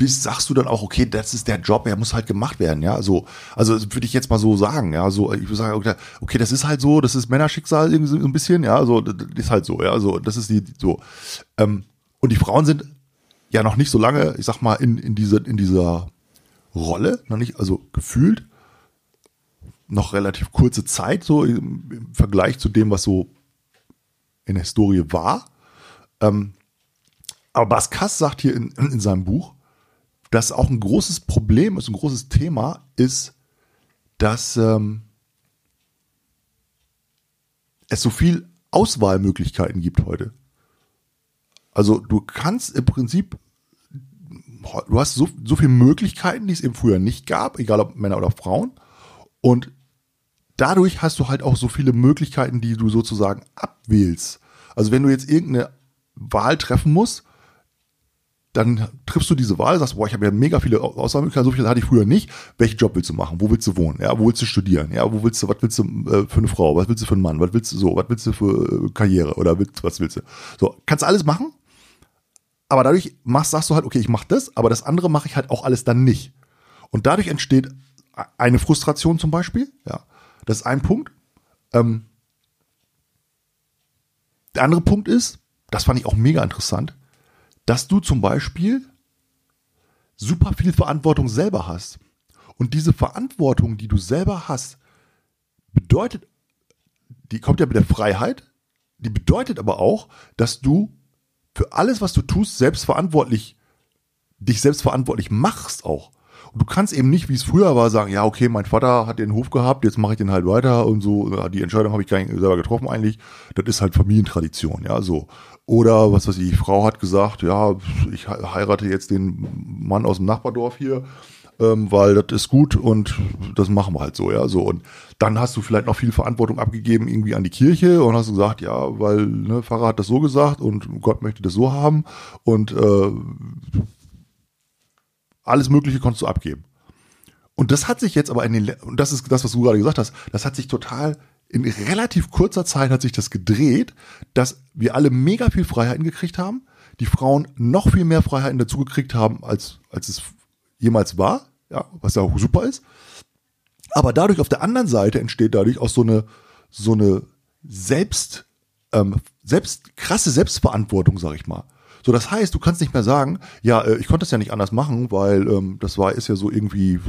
S2: bist, sagst du dann auch, okay, das ist der Job, er muss halt gemacht werden, ja, so, also würde ich jetzt mal so sagen, ja, so, ich würde sagen, okay, okay, das ist halt so, das ist Männerschicksal irgendwie so ein bisschen, ja, so, das ist halt so, ja, so, das ist die, so, ähm, und die Frauen sind ja noch nicht so lange, ich sag mal, in, in diese, in dieser Rolle, noch nicht, also gefühlt, noch relativ kurze Zeit, so im, Vergleich zu dem, was so in der Historie war, ähm, aber Bas Kass sagt hier in, in seinem Buch, dass auch ein großes Problem ist, ein großes Thema ist, dass ähm, es so viel Auswahlmöglichkeiten gibt heute. Also du kannst im Prinzip, du hast so, so viele Möglichkeiten, die es eben früher nicht gab, egal ob Männer oder Frauen. Und dadurch hast du halt auch so viele Möglichkeiten, die du sozusagen abwählst. Also wenn du jetzt irgendeine Wahl treffen musst, dann triffst du diese Wahl, sagst, boah, ich habe ja mega viele Auswahlmöglichkeiten, so viel hatte ich früher nicht. Welchen Job willst du machen? Wo willst du wohnen? Ja, wo willst du studieren? Ja, wo willst du, was willst du äh, für eine Frau? Was willst du für einen Mann? Was willst du so? Was willst du für äh, Karriere? Oder willst, was willst du? So, kannst du alles machen, aber dadurch machst, sagst du halt, okay, ich mache das, aber das andere mache ich halt auch alles dann nicht. Und dadurch entsteht eine Frustration zum Beispiel, ja. Das ist ein Punkt. Ähm, der andere Punkt ist, das fand ich auch mega interessant, dass du zum Beispiel super viel Verantwortung selber hast. Und diese Verantwortung, die du selber hast, bedeutet, die kommt ja mit der Freiheit, die bedeutet aber auch, dass du für alles, was du tust, selbstverantwortlich, dich selbstverantwortlich machst auch. Und du kannst eben nicht, wie es früher war, sagen, ja, okay, mein Vater hat den Hof gehabt, jetzt mache ich den halt weiter und so, die Entscheidung habe ich gar nicht selber getroffen eigentlich. Das ist halt Familientradition, ja, so. Oder was weiß ich, die Frau hat gesagt, ja, ich he- heirate jetzt den Mann aus dem Nachbardorf hier, ähm, weil das ist gut und das machen wir halt so, ja, so. Und dann hast du vielleicht noch viel Verantwortung abgegeben irgendwie an die Kirche und hast gesagt, ja, weil ne, Pfarrer hat das so gesagt und Gott möchte das so haben und äh, alles Mögliche konntest du abgeben. Und das hat sich jetzt aber in den, und das ist das, was du gerade gesagt hast, das hat sich total, in relativ kurzer Zeit hat sich das gedreht, dass wir alle mega viel Freiheiten gekriegt haben, die Frauen noch viel mehr Freiheiten dazu gekriegt haben, als, als es jemals war, ja, was ja auch super ist. Aber dadurch auf der anderen Seite entsteht dadurch auch so eine, so eine Selbst, ähm, selbst, krasse Selbstverantwortung, sag ich mal. So, das heißt, du kannst nicht mehr sagen, ja, äh, ich konnte es ja nicht anders machen, weil ähm, das war, ist ja so irgendwie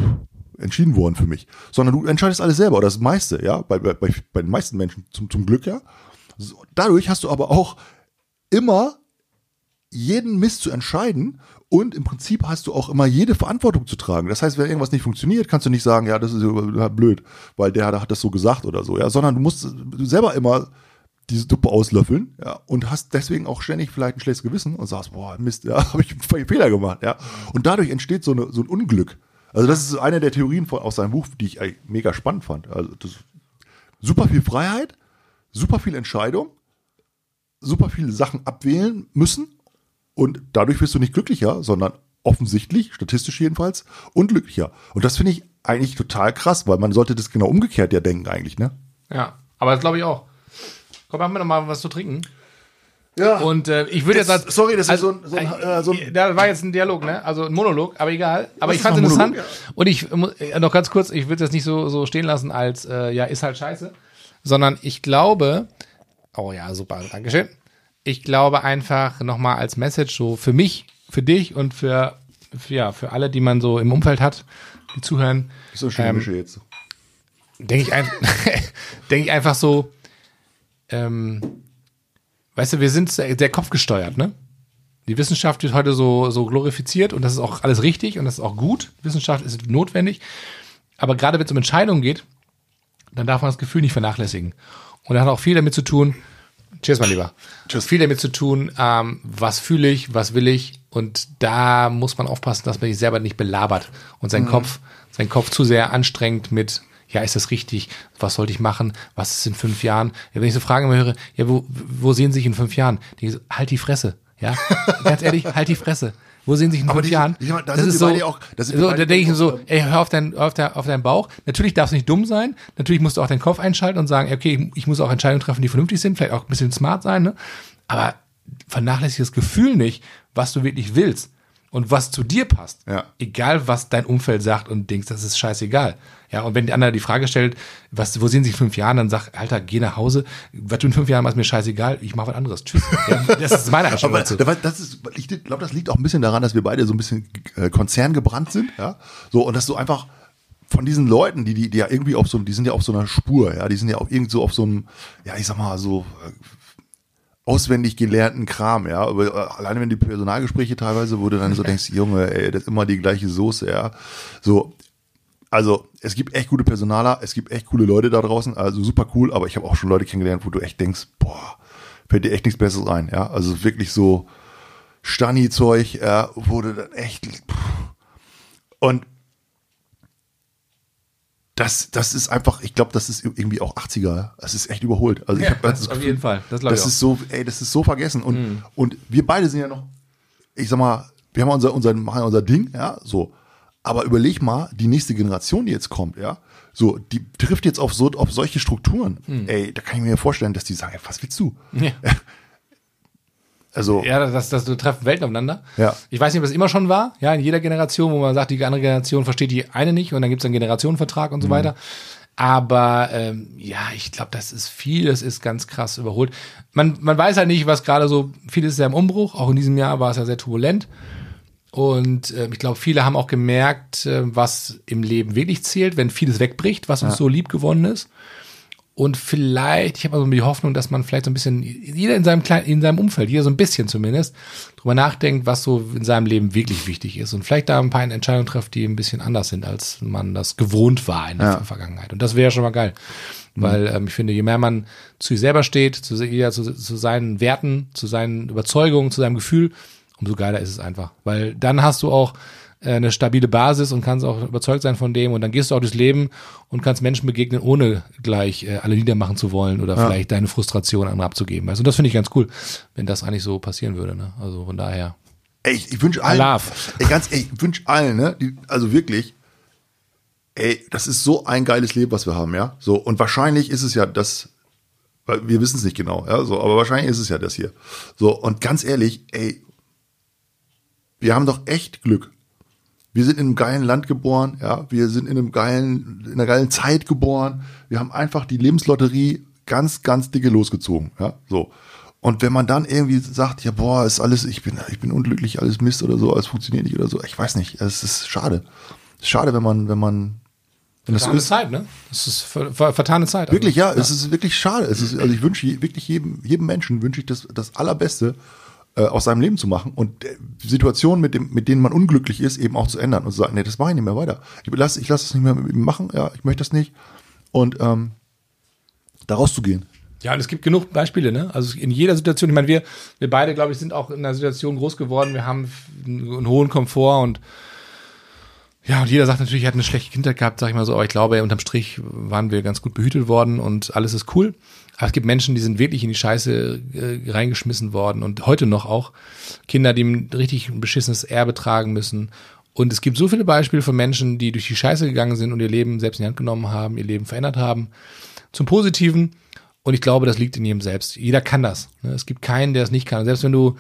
S2: entschieden worden für mich. Sondern du entscheidest alles selber, oder das meiste, ja, bei, bei, bei den meisten Menschen zum, zum Glück, ja. So, dadurch hast du aber auch immer jeden Mist zu entscheiden und im Prinzip hast du auch immer jede Verantwortung zu tragen. Das heißt, wenn irgendwas nicht funktioniert, kannst du nicht sagen, ja, das ist blöd, weil der hat das so gesagt oder so, ja, sondern du musst selber immer diese Suppe auslöffeln, ja, und hast deswegen auch ständig vielleicht ein schlechtes Gewissen und sagst, boah, Mist, ja, habe ich einen Fehler gemacht, ja. Und dadurch entsteht so, eine, so ein Unglück. Also das ist eine der Theorien von, aus seinem Buch, die ich mega spannend fand. Also das, super viel Freiheit, super viel Entscheidung, super viele Sachen abwählen müssen und dadurch wirst du nicht glücklicher, sondern offensichtlich, statistisch jedenfalls, unglücklicher. Und das finde ich eigentlich total krass, weil man sollte das genau umgekehrt ja denken eigentlich, ne?
S1: Ja, aber das glaube ich auch. Komm, machen wir noch mal was zu trinken.
S2: Ja.
S1: Und äh, ich würde jetzt, als-
S2: sorry, das ist
S1: also,
S2: so ein- so ein, äh, so ein-
S1: da war jetzt ein Dialog, ne? Also ein Monolog, aber egal. Aber ich fand es interessant.
S2: Monolog,
S1: Und ich äh, noch ganz kurz, ich will das nicht so so stehen lassen als äh, ja ist halt scheiße, sondern ich glaube, oh ja super, Dankeschön. Ich glaube einfach noch mal als Message so für mich, für dich und für ja, für alle, die man so im Umfeld hat, die zuhören,
S2: so schön
S1: Ähm,
S2: jetzt.
S1: denke ich, ein, denk ich einfach so, ähm, weißt du, wir sind sehr, sehr kopfgesteuert, ne? Die Wissenschaft wird heute so, so glorifiziert und das ist auch alles richtig und das ist auch gut. Wissenschaft ist notwendig. Aber gerade wenn es um Entscheidungen geht, dann darf man das Gefühl nicht vernachlässigen. Und das hat auch viel damit zu tun, cheers, mein Lieber,
S2: Cheers.
S1: viel damit zu tun, ähm, was fühle ich, was will ich. Und da muss man aufpassen, dass man sich selber nicht belabert und seinen Kopf, seinen Kopf zu sehr anstrengt mit, ja, ist das richtig? Was sollte ich machen? Was ist in fünf Jahren? Ja, wenn ich so Fragen immer höre, ja, wo, wo sehen Sie sich in fünf Jahren? Die so, halt die Fresse. Ja, ganz ehrlich, halt die Fresse. Wo sehen Sie sich in fünf
S2: die-
S1: Jahren?
S2: ich sag mal, da sind wir beide auch- da sind wir
S1: so, da denke ich mir so, ey, hör auf, dein, hör auf, der, auf deinen Bauch. Natürlich darf es nicht dumm sein. Natürlich musst du auch deinen Kopf einschalten und sagen, okay, ich muss auch Entscheidungen treffen, die vernünftig sind, vielleicht auch ein bisschen smart sein, ne? Aber vernachlässige das Gefühl nicht, was du wirklich willst und was zu dir passt.
S2: Ja.
S1: Egal, was dein Umfeld sagt und denkst, das ist scheißegal. Ja, und wenn die andere die Frage stellt, was, wo sehen Sie in fünf Jahren, dann sag, Alter, geh nach Hause. Was du in fünf Jahren machst, mir scheißegal. Ich mache was anderes. Tschüss. Ja, das ist meine Einstellung
S2: Aber
S1: dazu.
S2: da- das ist, ich glaube, das liegt auch ein bisschen daran, dass wir beide so ein bisschen äh, konzerngebrannt sind, ja. So, und dass du einfach von diesen Leuten, die, die, die ja irgendwie auf so, die sind ja auf so einer Spur, ja, die sind ja auch irgend so auf so einem, ja, ich sag mal, so äh, auswendig gelernten Kram, ja. Aber, äh, alleine wenn die Personalgespräche teilweise, wo du dann so denkst, Junge, ey, das ist immer die gleiche Soße, ja. So, also es gibt echt gute Personaler, es gibt echt coole Leute da draußen, also super cool, aber ich habe auch schon Leute kennengelernt, wo du echt denkst, boah, fällt dir echt nichts Besseres ein, ja. Also wirklich so Stani-Zeug, ja, wurde dann echt. pff. Und das, das ist einfach, ich glaube, das ist irgendwie auch 80er, ja. das ist echt überholt. Also ich
S1: Ja,
S2: hab
S1: das auf jeden Fall. Das
S2: das ist so, ey, das ist so vergessen. Und, und wir beide sind ja noch, ich sag mal, wir haben unser, unser, machen unser Ding, ja, so. Aber überleg mal, die nächste Generation, die jetzt kommt, ja, so, die trifft jetzt auf so, auf solche Strukturen. Ey, da kann ich mir vorstellen, dass die sagen, ey, was willst du?
S1: Mhm. Ja.
S2: Also,
S1: Ja, das, das, das treffen Welten aufeinander.
S2: Ja.
S1: Ich weiß nicht, ob das immer schon war, ja, in jeder Generation, wo man sagt, die andere Generation versteht die eine nicht und dann gibt es einen Generationenvertrag
S2: Mhm.
S1: und so weiter. Aber ähm, ja, ich glaube, das ist viel, das ist ganz krass überholt. Man, man weiß halt nicht, was gerade so, vieles ist ja im Umbruch, auch in diesem Jahr war es ja sehr turbulent. Und äh, ich glaube, viele haben auch gemerkt, äh, was im Leben wirklich zählt, wenn vieles wegbricht, was uns so lieb gewonnen ist. Und vielleicht, ich habe also die Hoffnung, dass man vielleicht so ein bisschen, jeder in seinem kleinen, in seinem Umfeld, jeder so ein bisschen zumindest, drüber nachdenkt, was so in seinem Leben wirklich wichtig ist. Und vielleicht da ein paar Entscheidungen trifft, die ein bisschen anders sind, als man das gewohnt war in der
S2: Ja.
S1: Vergangenheit. Und das wäre schon mal geil. Weil ähm, ich finde, je mehr man zu sich selber steht, zu, jeder, zu, zu seinen Werten, zu seinen Überzeugungen, zu seinem Gefühl, umso geiler ist es einfach. Weil dann hast du auch äh, eine stabile Basis und kannst auch überzeugt sein von dem und dann gehst du auch durchs Leben und kannst Menschen begegnen, ohne gleich äh, alle niedermachen zu wollen oder vielleicht deine Frustration an abzugeben. Also das finde ich ganz cool, wenn das eigentlich so passieren würde. Ne? Also von daher.
S2: ey, ich, ich wünsche allen, ey, ganz, ey, ich wünsche allen, ne, die, also wirklich, ey, das ist so ein geiles Leben, was wir haben, ja, so, und wahrscheinlich ist es ja das, weil wir wissen es nicht genau, ja, so, aber wahrscheinlich ist es ja das hier, so, und ganz ehrlich, ey, wir haben doch echt Glück. Wir sind in einem geilen Land geboren, ja, wir sind in einem geilen, in einer geilen Zeit geboren. Wir haben einfach die Lebenslotterie ganz, ganz dicke losgezogen, ja, so. Und wenn man dann irgendwie sagt, ja, boah, ist alles, ich bin, ich bin unglücklich, alles Mist oder so, alles funktioniert nicht oder so, ich weiß nicht, es ist schade. Es ist schade, wenn man, wenn man, wenn das
S1: Vertane
S2: ist.
S1: Zeit, ne? Das ist ver ver vertane Zeit. Also.
S2: Wirklich, ja, es ist wirklich schade. Es ist, also ich wünsche wirklich jedem, jedem Menschen wünsche ich das, das Allerbeste äh, aus seinem Leben zu machen und äh, Situationen, mit, dem, mit denen man unglücklich ist, eben auch zu ändern und zu sagen, nee, das mache ich nicht mehr weiter. Ich lasse ich lass das nicht mehr mit ihm machen, ja, ich möchte das nicht. Und ähm, da rauszugehen.
S1: Ja, und es gibt genug Beispiele, ne? Also in jeder Situation, ich meine, wir, wir beide, glaube ich, sind auch in einer Situation groß geworden. Wir haben einen, einen hohen Komfort und ja, und jeder sagt natürlich, er hat eine schlechte Kindheit gehabt, sag ich mal so, aber ich glaube, unterm Strich waren wir ganz gut behütet worden und alles ist cool. Aber es gibt Menschen, die sind wirklich in die Scheiße äh, reingeschmissen worden und heute noch auch Kinder, die ein richtig beschissenes Erbe tragen müssen. Und es gibt so viele Beispiele von Menschen, die durch die Scheiße gegangen sind und ihr Leben selbst in die Hand genommen haben, ihr Leben verändert haben. Zum Positiven. Und ich glaube, das liegt in jedem selbst. Jeder kann das. ne? Es gibt keinen, der es nicht kann. Selbst wenn du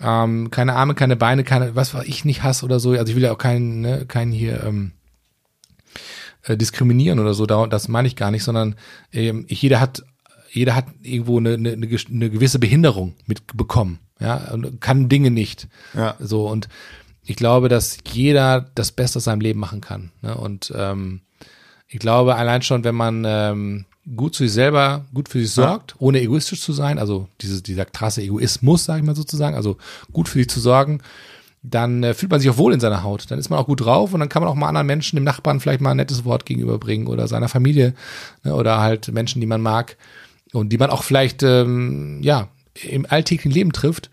S1: ähm, keine Arme, keine Beine, keine, was ich nicht hast oder so. Also ich will ja auch keinen, ne, keinen hier ähm, äh, diskriminieren oder so. Da- Das meine ich gar nicht, sondern ähm, jeder hat, jeder hat irgendwo eine, eine, eine gewisse Behinderung mitbekommen, ja, und kann Dinge nicht.
S2: Ja.
S1: So und ich glaube, dass jeder das Beste aus seinem Leben machen kann. Ne? Und ähm, ich glaube, allein schon, wenn man ähm, gut zu sich selber, gut für sich sorgt, ohne egoistisch zu sein, also diese, dieser krasse Egoismus, sage ich mal sozusagen, also gut für sich zu sorgen, dann äh, fühlt man sich auch wohl in seiner Haut. Dann ist man auch gut drauf und dann kann man auch mal anderen Menschen, dem Nachbarn vielleicht mal ein nettes Wort gegenüberbringen oder seiner Familie ne, oder halt Menschen, die man mag und die man auch vielleicht ähm, ja im alltäglichen Leben trifft,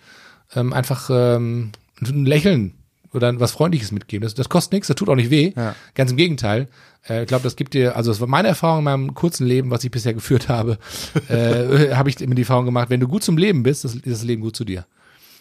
S1: ähm, einfach ähm, ein Lächeln oder was Freundliches mitgeben. Das, das kostet nichts, das tut auch nicht weh.
S2: Ja.
S1: Ganz im Gegenteil. Äh, ich glaube, das gibt dir, also das war meine Erfahrung in meinem kurzen Leben, was ich bisher geführt habe, äh, habe ich immer die Erfahrung gemacht, wenn du gut zum Leben bist, ist das Leben gut zu dir.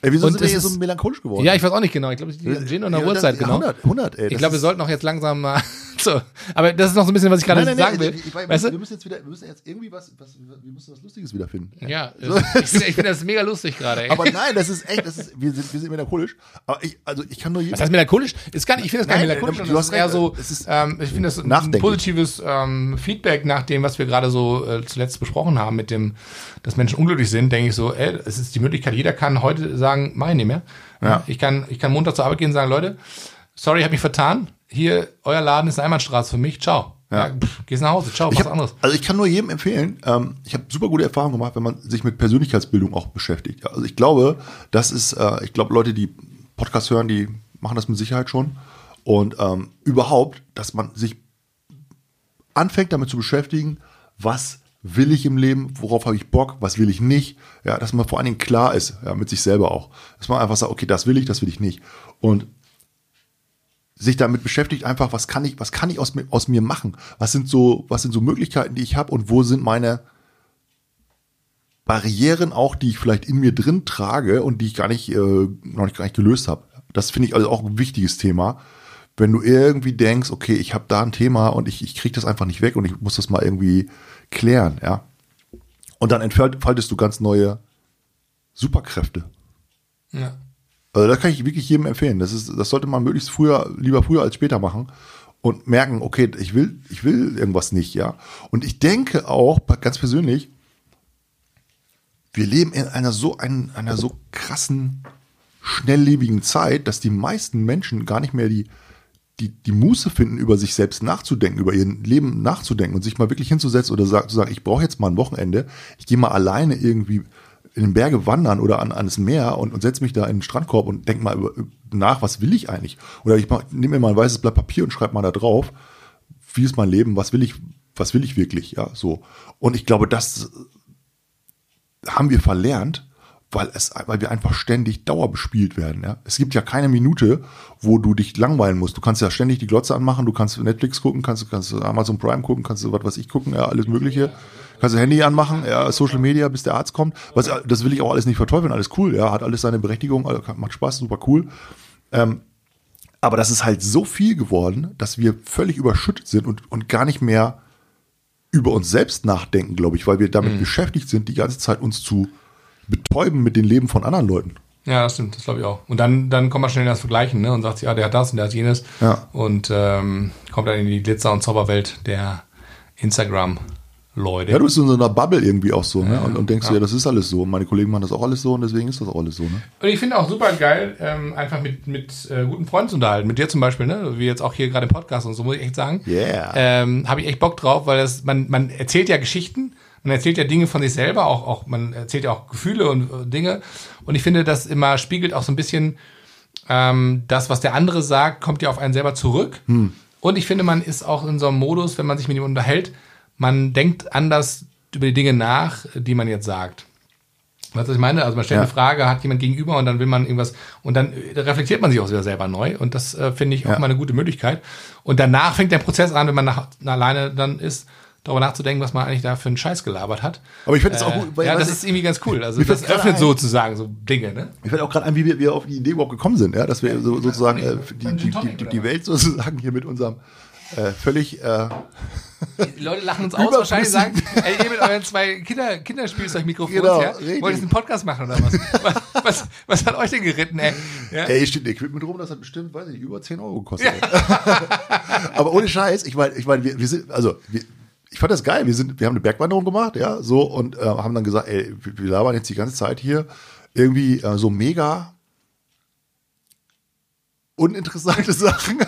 S2: Ey, wieso
S1: Und
S2: sind wir
S1: es
S2: hier
S1: ist-
S2: so melancholisch geworden?
S1: Ja, ich weiß auch nicht genau. Ich glaube, am Gin und der
S2: Ja,
S1: Uhrzeit, genau.
S2: 100, 100, ey.
S1: Ich glaube, wir sollten auch jetzt langsam mal so. Aber das ist noch so ein bisschen, was ich gerade
S2: Nein, nein,
S1: sagen
S2: nein,
S1: will.
S2: ich- ich- wir,
S1: weißt
S2: wir
S1: du?
S2: müssen jetzt wieder, wir müssen jetzt irgendwie was, was wir müssen was Lustiges wiederfinden.
S1: Ja, ich finde ich find das mega lustig gerade.
S2: Aber nein, das ist echt, das ist, wir sind, wir sind melancholisch. Aber ich, also ich kann nur
S1: Was heißt melancholisch? Ist gar nicht, ich finde das gar nicht melancholisch,
S2: du hast
S1: eher so,
S2: ist
S1: ähm, ich finde das ein positives ähm, Feedback nach dem, was wir gerade so äh, zuletzt besprochen haben, mit dem, dass Menschen unglücklich sind, denke ich so, ey, es ist die Möglichkeit, jeder kann heute sagen, mach ich nicht mehr.
S2: Ja.
S1: Ich kann, ich kann Montag zur Arbeit gehen und sagen, Leute, sorry, ich habe mich vertan. Hier, euer Laden ist eine Einbahnstraße für mich. Ciao.
S2: Ja.
S1: Ja. pff, gehst nach Hause. Ciao,
S2: Ich
S1: was
S2: hab,
S1: anderes.
S2: also ich kann nur jedem empfehlen, ähm, ich habe super gute Erfahrungen gemacht, wenn man sich mit Persönlichkeitsbildung auch beschäftigt. Also ich glaube, das ist, äh, ich glaube, Leute, die Podcast hören, die machen das mit Sicherheit schon. Und ähm, überhaupt, dass man sich anfängt damit zu beschäftigen, was will ich im Leben, worauf habe ich Bock, was will ich nicht, ja, dass man vor allen Dingen klar ist, ja, mit sich selber auch. Dass man einfach sagt, okay, das will ich, das will ich nicht. Und sich damit beschäftigt, einfach, was kann ich, was kann ich aus mir, aus mir machen? Was sind so, was sind so Möglichkeiten, die ich habe und wo sind meine Barrieren auch, die ich vielleicht in mir drin trage und die ich gar nicht, äh, noch nicht, gar nicht gelöst habe. Das finde ich also auch ein wichtiges Thema. Wenn du irgendwie denkst, okay, ich habe da ein Thema und ich, ich kriege das einfach nicht weg und ich muss das mal irgendwie klären, ja. Und dann entfaltest du ganz neue Superkräfte.
S1: Ja.
S2: Also das kann ich wirklich jedem empfehlen. Das ist, das sollte man möglichst früher, lieber früher als später machen und merken, okay, ich will, ich will irgendwas nicht, ja. Und ich denke auch, ganz persönlich, wir leben in einer so, ein, einer so krassen, schnelllebigen Zeit, dass die meisten Menschen gar nicht mehr die, die, die Muße finden, über sich selbst nachzudenken, über ihr Leben nachzudenken und sich mal wirklich hinzusetzen oder zu sagen, ich brauche jetzt mal ein Wochenende, ich gehe mal alleine irgendwie in den Berge wandern oder an, ans Meer und, und setze mich da in den Strandkorb und denk mal über, nach, was will ich eigentlich? Oder ich nehme mir mal ein weißes Blatt Papier und schreibe mal da drauf, wie ist mein Leben, was will ich, was will ich wirklich, ja, so. Und ich glaube, das haben wir verlernt, weil es, weil wir einfach ständig dauerbespielt werden. Ja? Es gibt ja keine Minute, wo du dich langweilen musst. Du kannst ja ständig die Glotze anmachen, du kannst Netflix gucken, kannst, kannst Amazon Prime gucken, kannst du was weiß ich gucken, ja, alles Mögliche. Kannst du Handy anmachen, ja, Social Media, bis der Arzt kommt. Was, das will ich auch alles nicht verteufeln, alles cool, ja, hat alles seine Berechtigung, also macht Spaß, super cool. Ähm, aber das ist halt so viel geworden, dass wir völlig überschüttet sind und, und gar nicht mehr über uns selbst nachdenken, glaube ich, weil wir damit beschäftigt sind, die ganze Zeit uns zu betäuben mit den Leben von anderen Leuten.
S1: Ja, das stimmt, das glaube ich auch. Und dann, dann kommt man schnell in das Vergleichen, ne? Und sagt, ja, der hat das und der hat jenes.
S2: Ja.
S1: Und ähm, kommt dann in die Glitzer- und Zauberwelt der Instagram-Leute.
S2: Ja, du bist in so einer Bubble irgendwie auch so, ne? Und, und denkst dir, ja, das ist alles so. Und meine Kollegen machen das auch alles so und deswegen ist das auch alles so, ne?
S1: Und ich finde auch super geil, ähm, einfach mit, mit äh, guten Freunden zu unterhalten. Mit dir zum Beispiel, ne? Wie jetzt auch hier gerade im Podcast und so, muss ich echt sagen.
S2: Yeah.
S1: Ähm, Habe ich echt Bock drauf, weil das, man, man erzählt ja Geschichten, man erzählt ja Dinge von sich selber, auch, auch man erzählt ja auch Gefühle und äh, Dinge. Und ich finde, das immer spiegelt auch so ein bisschen ähm, das, was der andere sagt, kommt ja auf einen selber zurück. Und ich finde, man ist auch in so einem Modus, wenn man sich mit ihm unterhält, man denkt anders über die Dinge nach, die man jetzt sagt. Weißt du, was ich meine? Also man stellt
S2: Ja.
S1: eine Frage, hat jemand gegenüber und dann will man irgendwas und dann äh, reflektiert man sich auch wieder selber neu und das äh, finde ich auch
S2: Ja.
S1: mal eine gute Möglichkeit. Und danach fängt der Prozess an, wenn man nach, alleine dann ist, darüber nachzudenken, was man eigentlich da für einen Scheiß gelabert hat.
S2: Aber ich finde es auch
S1: Äh,
S2: gut, weil-
S1: ja, das
S2: ich-
S1: ist irgendwie ganz cool. Also das öffnet
S2: ein-
S1: sozusagen so Dinge, ne?
S2: Ich fällt auch gerade an, wie wir, wir auf die Idee überhaupt gekommen sind, ja, dass wir so, sozusagen äh, die, die, die, die Welt sozusagen hier mit unserem äh, völlig äh,
S1: Die Leute lachen uns aus, wahrscheinlich sagen, ey, ihr mit euren zwei Kinder, Kinderspielzeugmikrofons,
S2: Genau,
S1: ja?
S2: richtig.
S1: Wollt ihr einen Podcast machen oder was? was, was? Was hat euch denn geritten, ey? Ja?
S2: Ey, steht ein Equipment rum, das hat bestimmt, weiß ich über 10 Euro gekostet. Aber ohne Scheiß, ich meine, ich meine, wir, wir sind, also, wir, ich fand das geil. Wir sind, wir haben eine Bergwanderung gemacht, ja, so, und äh, haben dann gesagt, ey, wir, wir labern jetzt die ganze Zeit hier irgendwie äh, so mega uninteressante Sachen.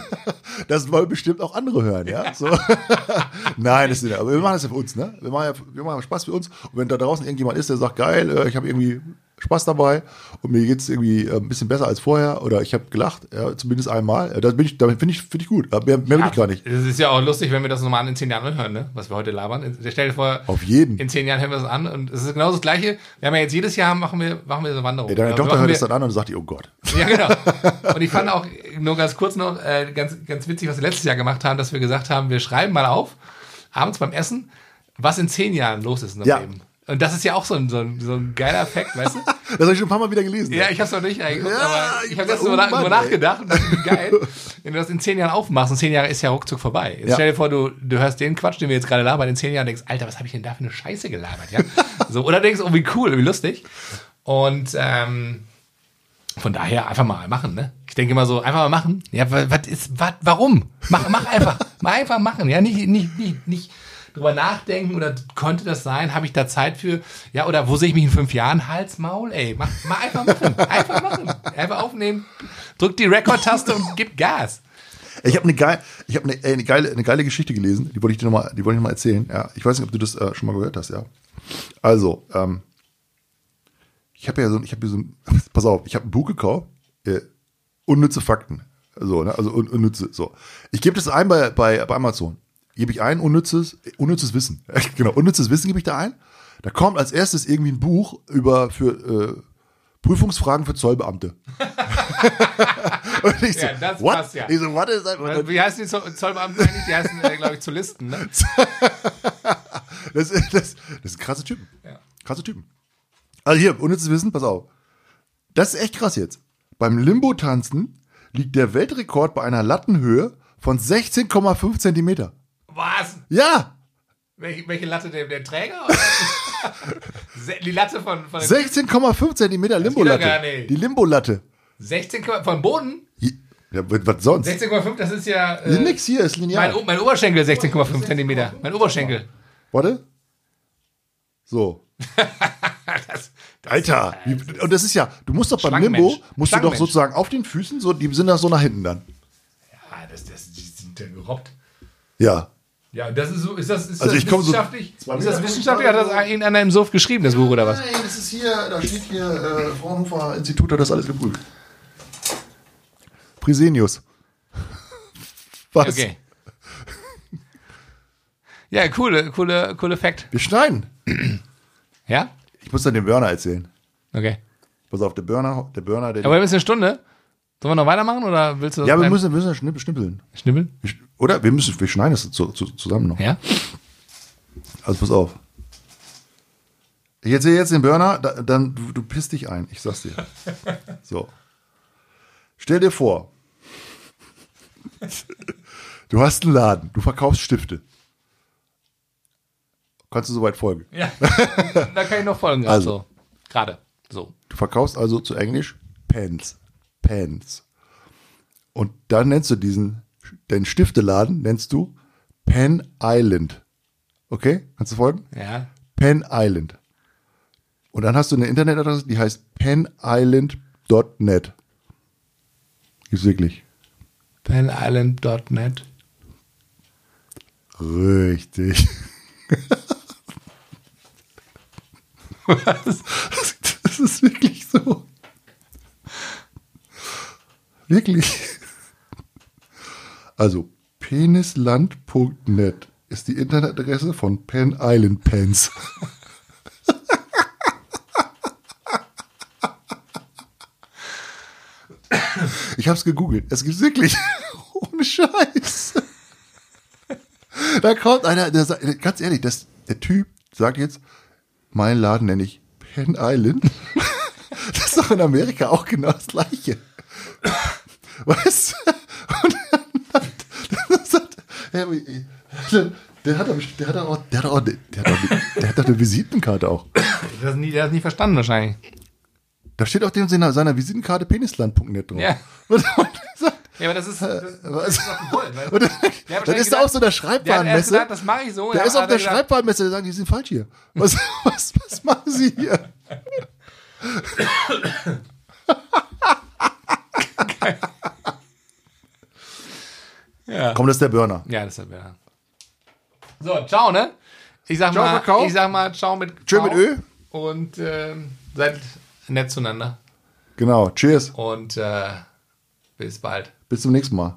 S2: Das wollen bestimmt auch andere hören, ja? So. Nein, das ist nicht. Aber wir machen das ja für uns, ne? Wir machen ja wir machen Spaß für uns. Und wenn da draußen irgendjemand ist, der sagt, geil, äh, ich habe irgendwie Spaß dabei und mir geht's irgendwie äh, ein bisschen besser als vorher oder ich habe gelacht, ja, zumindest einmal, das bin ich, damit finde ich, finde ich gut. Mehr, mehr will ich gar nicht.
S1: Es ist ja auch lustig, wenn wir das nochmal in zehn Jahren anhören, ne? was wir heute labern. Stell dir vor,
S2: Auf jeden.
S1: in zehn Jahren hören wir das an und es ist genau das Gleiche. Wir haben ja jetzt jedes Jahr machen wir, machen wir so eine Wanderung.
S2: Ja, deine
S1: Ja,
S2: Tochter hört es dann an und sagt, oh Gott.
S1: Ja, genau. Und ich fand auch nur ganz kurz noch äh, ganz, ganz witzig, was wir letztes Jahr gemacht haben, dass wir gesagt haben, wir schreiben mal auf, abends beim Essen, was in zehn Jahren los ist in unserem
S2: Ja.
S1: Leben. Und das ist ja auch so ein, so ein, so ein geiler Fact, weißt du?
S2: Das habe ich schon ein paar Mal wieder gelesen.
S1: Ja, ich habe es noch nicht reingeguckt,
S2: Ja,
S1: aber
S2: ich
S1: habe jetzt nur
S2: oh ey.
S1: nachgedacht und dachte, wie geil, wenn du das in zehn Jahren aufmachst und zehn Jahre ist ja ruckzuck vorbei. Jetzt
S2: Ja.
S1: stell dir vor, du, du hörst den Quatsch, den wir jetzt gerade labern, in zehn Jahren denkst, Alter, was habe ich denn da für eine Scheiße gelabert, ja? so, oder denkst, oh, wie cool, wie lustig. Und ähm, von daher einfach mal machen, ne? Ich denke immer so, einfach mal machen. Ja, wa- was ist, was, warum? Mach, mach einfach. mal einfach machen. Ja, nicht, nicht, nicht, nicht drüber nachdenken oder konnte das sein? Habe ich da Zeit für? Ja, oder wo sehe ich mich in fünf Jahren? Hals, Maul, ey. Mach, mal einfach machen. Einfach machen. Einfach aufnehmen. Drück die Rekordtaste und gib Gas.
S2: Ich habe eine, geil, ich hab eine, ey, eine, geile, eine geile Geschichte gelesen, die wollte ich dir nochmal noch mal erzählen. Ja, ich weiß nicht, ob du das äh, schon mal gehört hast, ja. Also, ähm, ich habe ja so, ich habe hier so pass auf, ich habe ein Buch gekauft, äh, unnütze Fakten. So, ne? Also un, unnütze, so. Ich gebe das ein bei, bei, bei Amazon. Gebe ich ein, unnützes, unnützes Wissen. genau, unnützes Wissen gebe ich da ein. Da kommt als erstes irgendwie ein Buch über für äh, Prüfungsfragen für Zollbeamte. Und ich so,
S1: Ja, das
S2: what?
S1: passt ja.
S2: Ich so, what is that? Und
S1: Wie heißen die Zoll- Zollbeamten eigentlich? Die heißen, äh, glaube ich, zu Listen, ne?
S2: Das, das, das sind krasse Typen.
S1: Ja.
S2: Krasse Typen. Also hier, unnützes Wissen, pass auf. Das ist echt krass jetzt. Beim Limbo-Tanzen liegt der Weltrekord bei einer Lattenhöhe von 16,5 Zentimeter.
S1: Was?
S2: Ja,
S1: Welche, welche Latte, der, der Träger? Die Latte von, von
S2: 16,5 Zentimeter
S1: geht doch
S2: Limbo-Latte. Die Limbo-Latte.
S1: 16, vom Boden?
S2: Ja, was sonst?
S1: 16,5, das ist ja. Äh,
S2: nix hier, ist
S1: mein,
S2: linear.
S1: O- mein Oberschenkel 16,5 Zentimeter. Mein Oberschenkel.
S2: Warte. So.
S1: Das,
S2: Alter. Wie, und das ist ja, du musst doch beim Limbo, musst du doch sozusagen auf den Füßen, so, die sind da so nach hinten dann.
S1: ja, das, das, die sind ja gerobbt.
S2: Ja.
S1: Ja, das ist so, ist das, ist
S2: Also
S1: das
S2: so
S1: wissenschaftlich?
S2: zwei
S1: ist das wissenschaftlich? Hat das irgendeiner im Suff geschrieben, das Buch oder was?
S2: Nein, das ist hier, da steht hier, äh, Fraunhofer Institut hat das alles geprüft. Prisenius. Was?
S1: Okay. Ja, coole, coole, coole Fact.
S2: Wir schneiden.
S1: Ja?
S2: Ich muss dann den Burner erzählen.
S1: Okay.
S2: Pass auf, der Burner, der Burner, der.
S1: Aber wir haben jetzt eine Stunde. Sollen wir noch weitermachen oder willst du das
S2: ja, wir müssen, wir müssen schnipp- schnippeln.
S1: schnibbeln?
S2: Wir sch- Oder? Wir müssen, wir schneiden das zu, zu, zusammen noch.
S1: Ja?
S2: Also pass auf. Ich erzähle jetzt den Burner, da, dann du, du pisst dich ein. Ich sag's dir. So. Stell dir vor, du hast einen Laden, du verkaufst Stifte. Kannst du soweit folgen?
S1: Ja. da kann ich noch folgen.
S2: Also.
S1: So. Gerade. So.
S2: Du verkaufst also zu Englisch Pens. Pens. Und dann nennst du diesen, den Stifteladen nennst du Pen Island. Okay? Kannst du folgen?
S1: Ja.
S2: Pen Island. Und dann hast du eine Internetadresse, die heißt penisland.net. Gibt's wirklich.
S1: Penisland.net.
S2: Richtig.
S1: Was?
S2: Das ist wirklich so. Wirklich. Also, penisland.net ist die Internetadresse von Pen Island Pens. Ich hab's gegoogelt. Es gibt's wirklich. Ohne Scheiß. Da kommt einer, der sagt, ganz ehrlich, das, der Typ sagt jetzt, mein Laden nenne ich Penn Island. Das ist doch in Amerika auch genau das Gleiche. Weißt du? Und dann, dann äh, der hat doch, der hat auch, der hat auch, der hat doch, der hat doch eine Visitenkarte auch.
S1: Nie, der hat nie verstanden wahrscheinlich.
S2: Da steht auf dem seiner, seiner Visitenkarte penisland.net drauf.
S1: Ja.
S2: Und, und, sagt,
S1: Ja, aber das ist, das, das ist doch gewollt. Du?
S2: und dann,
S1: Der
S2: dann ist er auf so
S1: Der hat erst
S2: Schreibwarenmesse.
S1: gesagt, das mache ich so.
S2: Der ist auf der
S1: er gesagt,
S2: Schreibwarenmesse, der sagt, die sind falsch hier. Was, was, was machen Sie hier?
S1: Ja.
S2: Komm, das ist der Burner.
S1: Ja, das ist ja. So, ciao, ne? Ich sag
S2: Ciao,
S1: mal,
S2: Kakao.
S1: ich sag mal, ciao mit
S2: Tschö mit Ö.
S1: Und ähm, seid nett zueinander.
S2: Genau. Cheers.
S1: Und äh, bis bald.
S2: Bis zum nächsten Mal.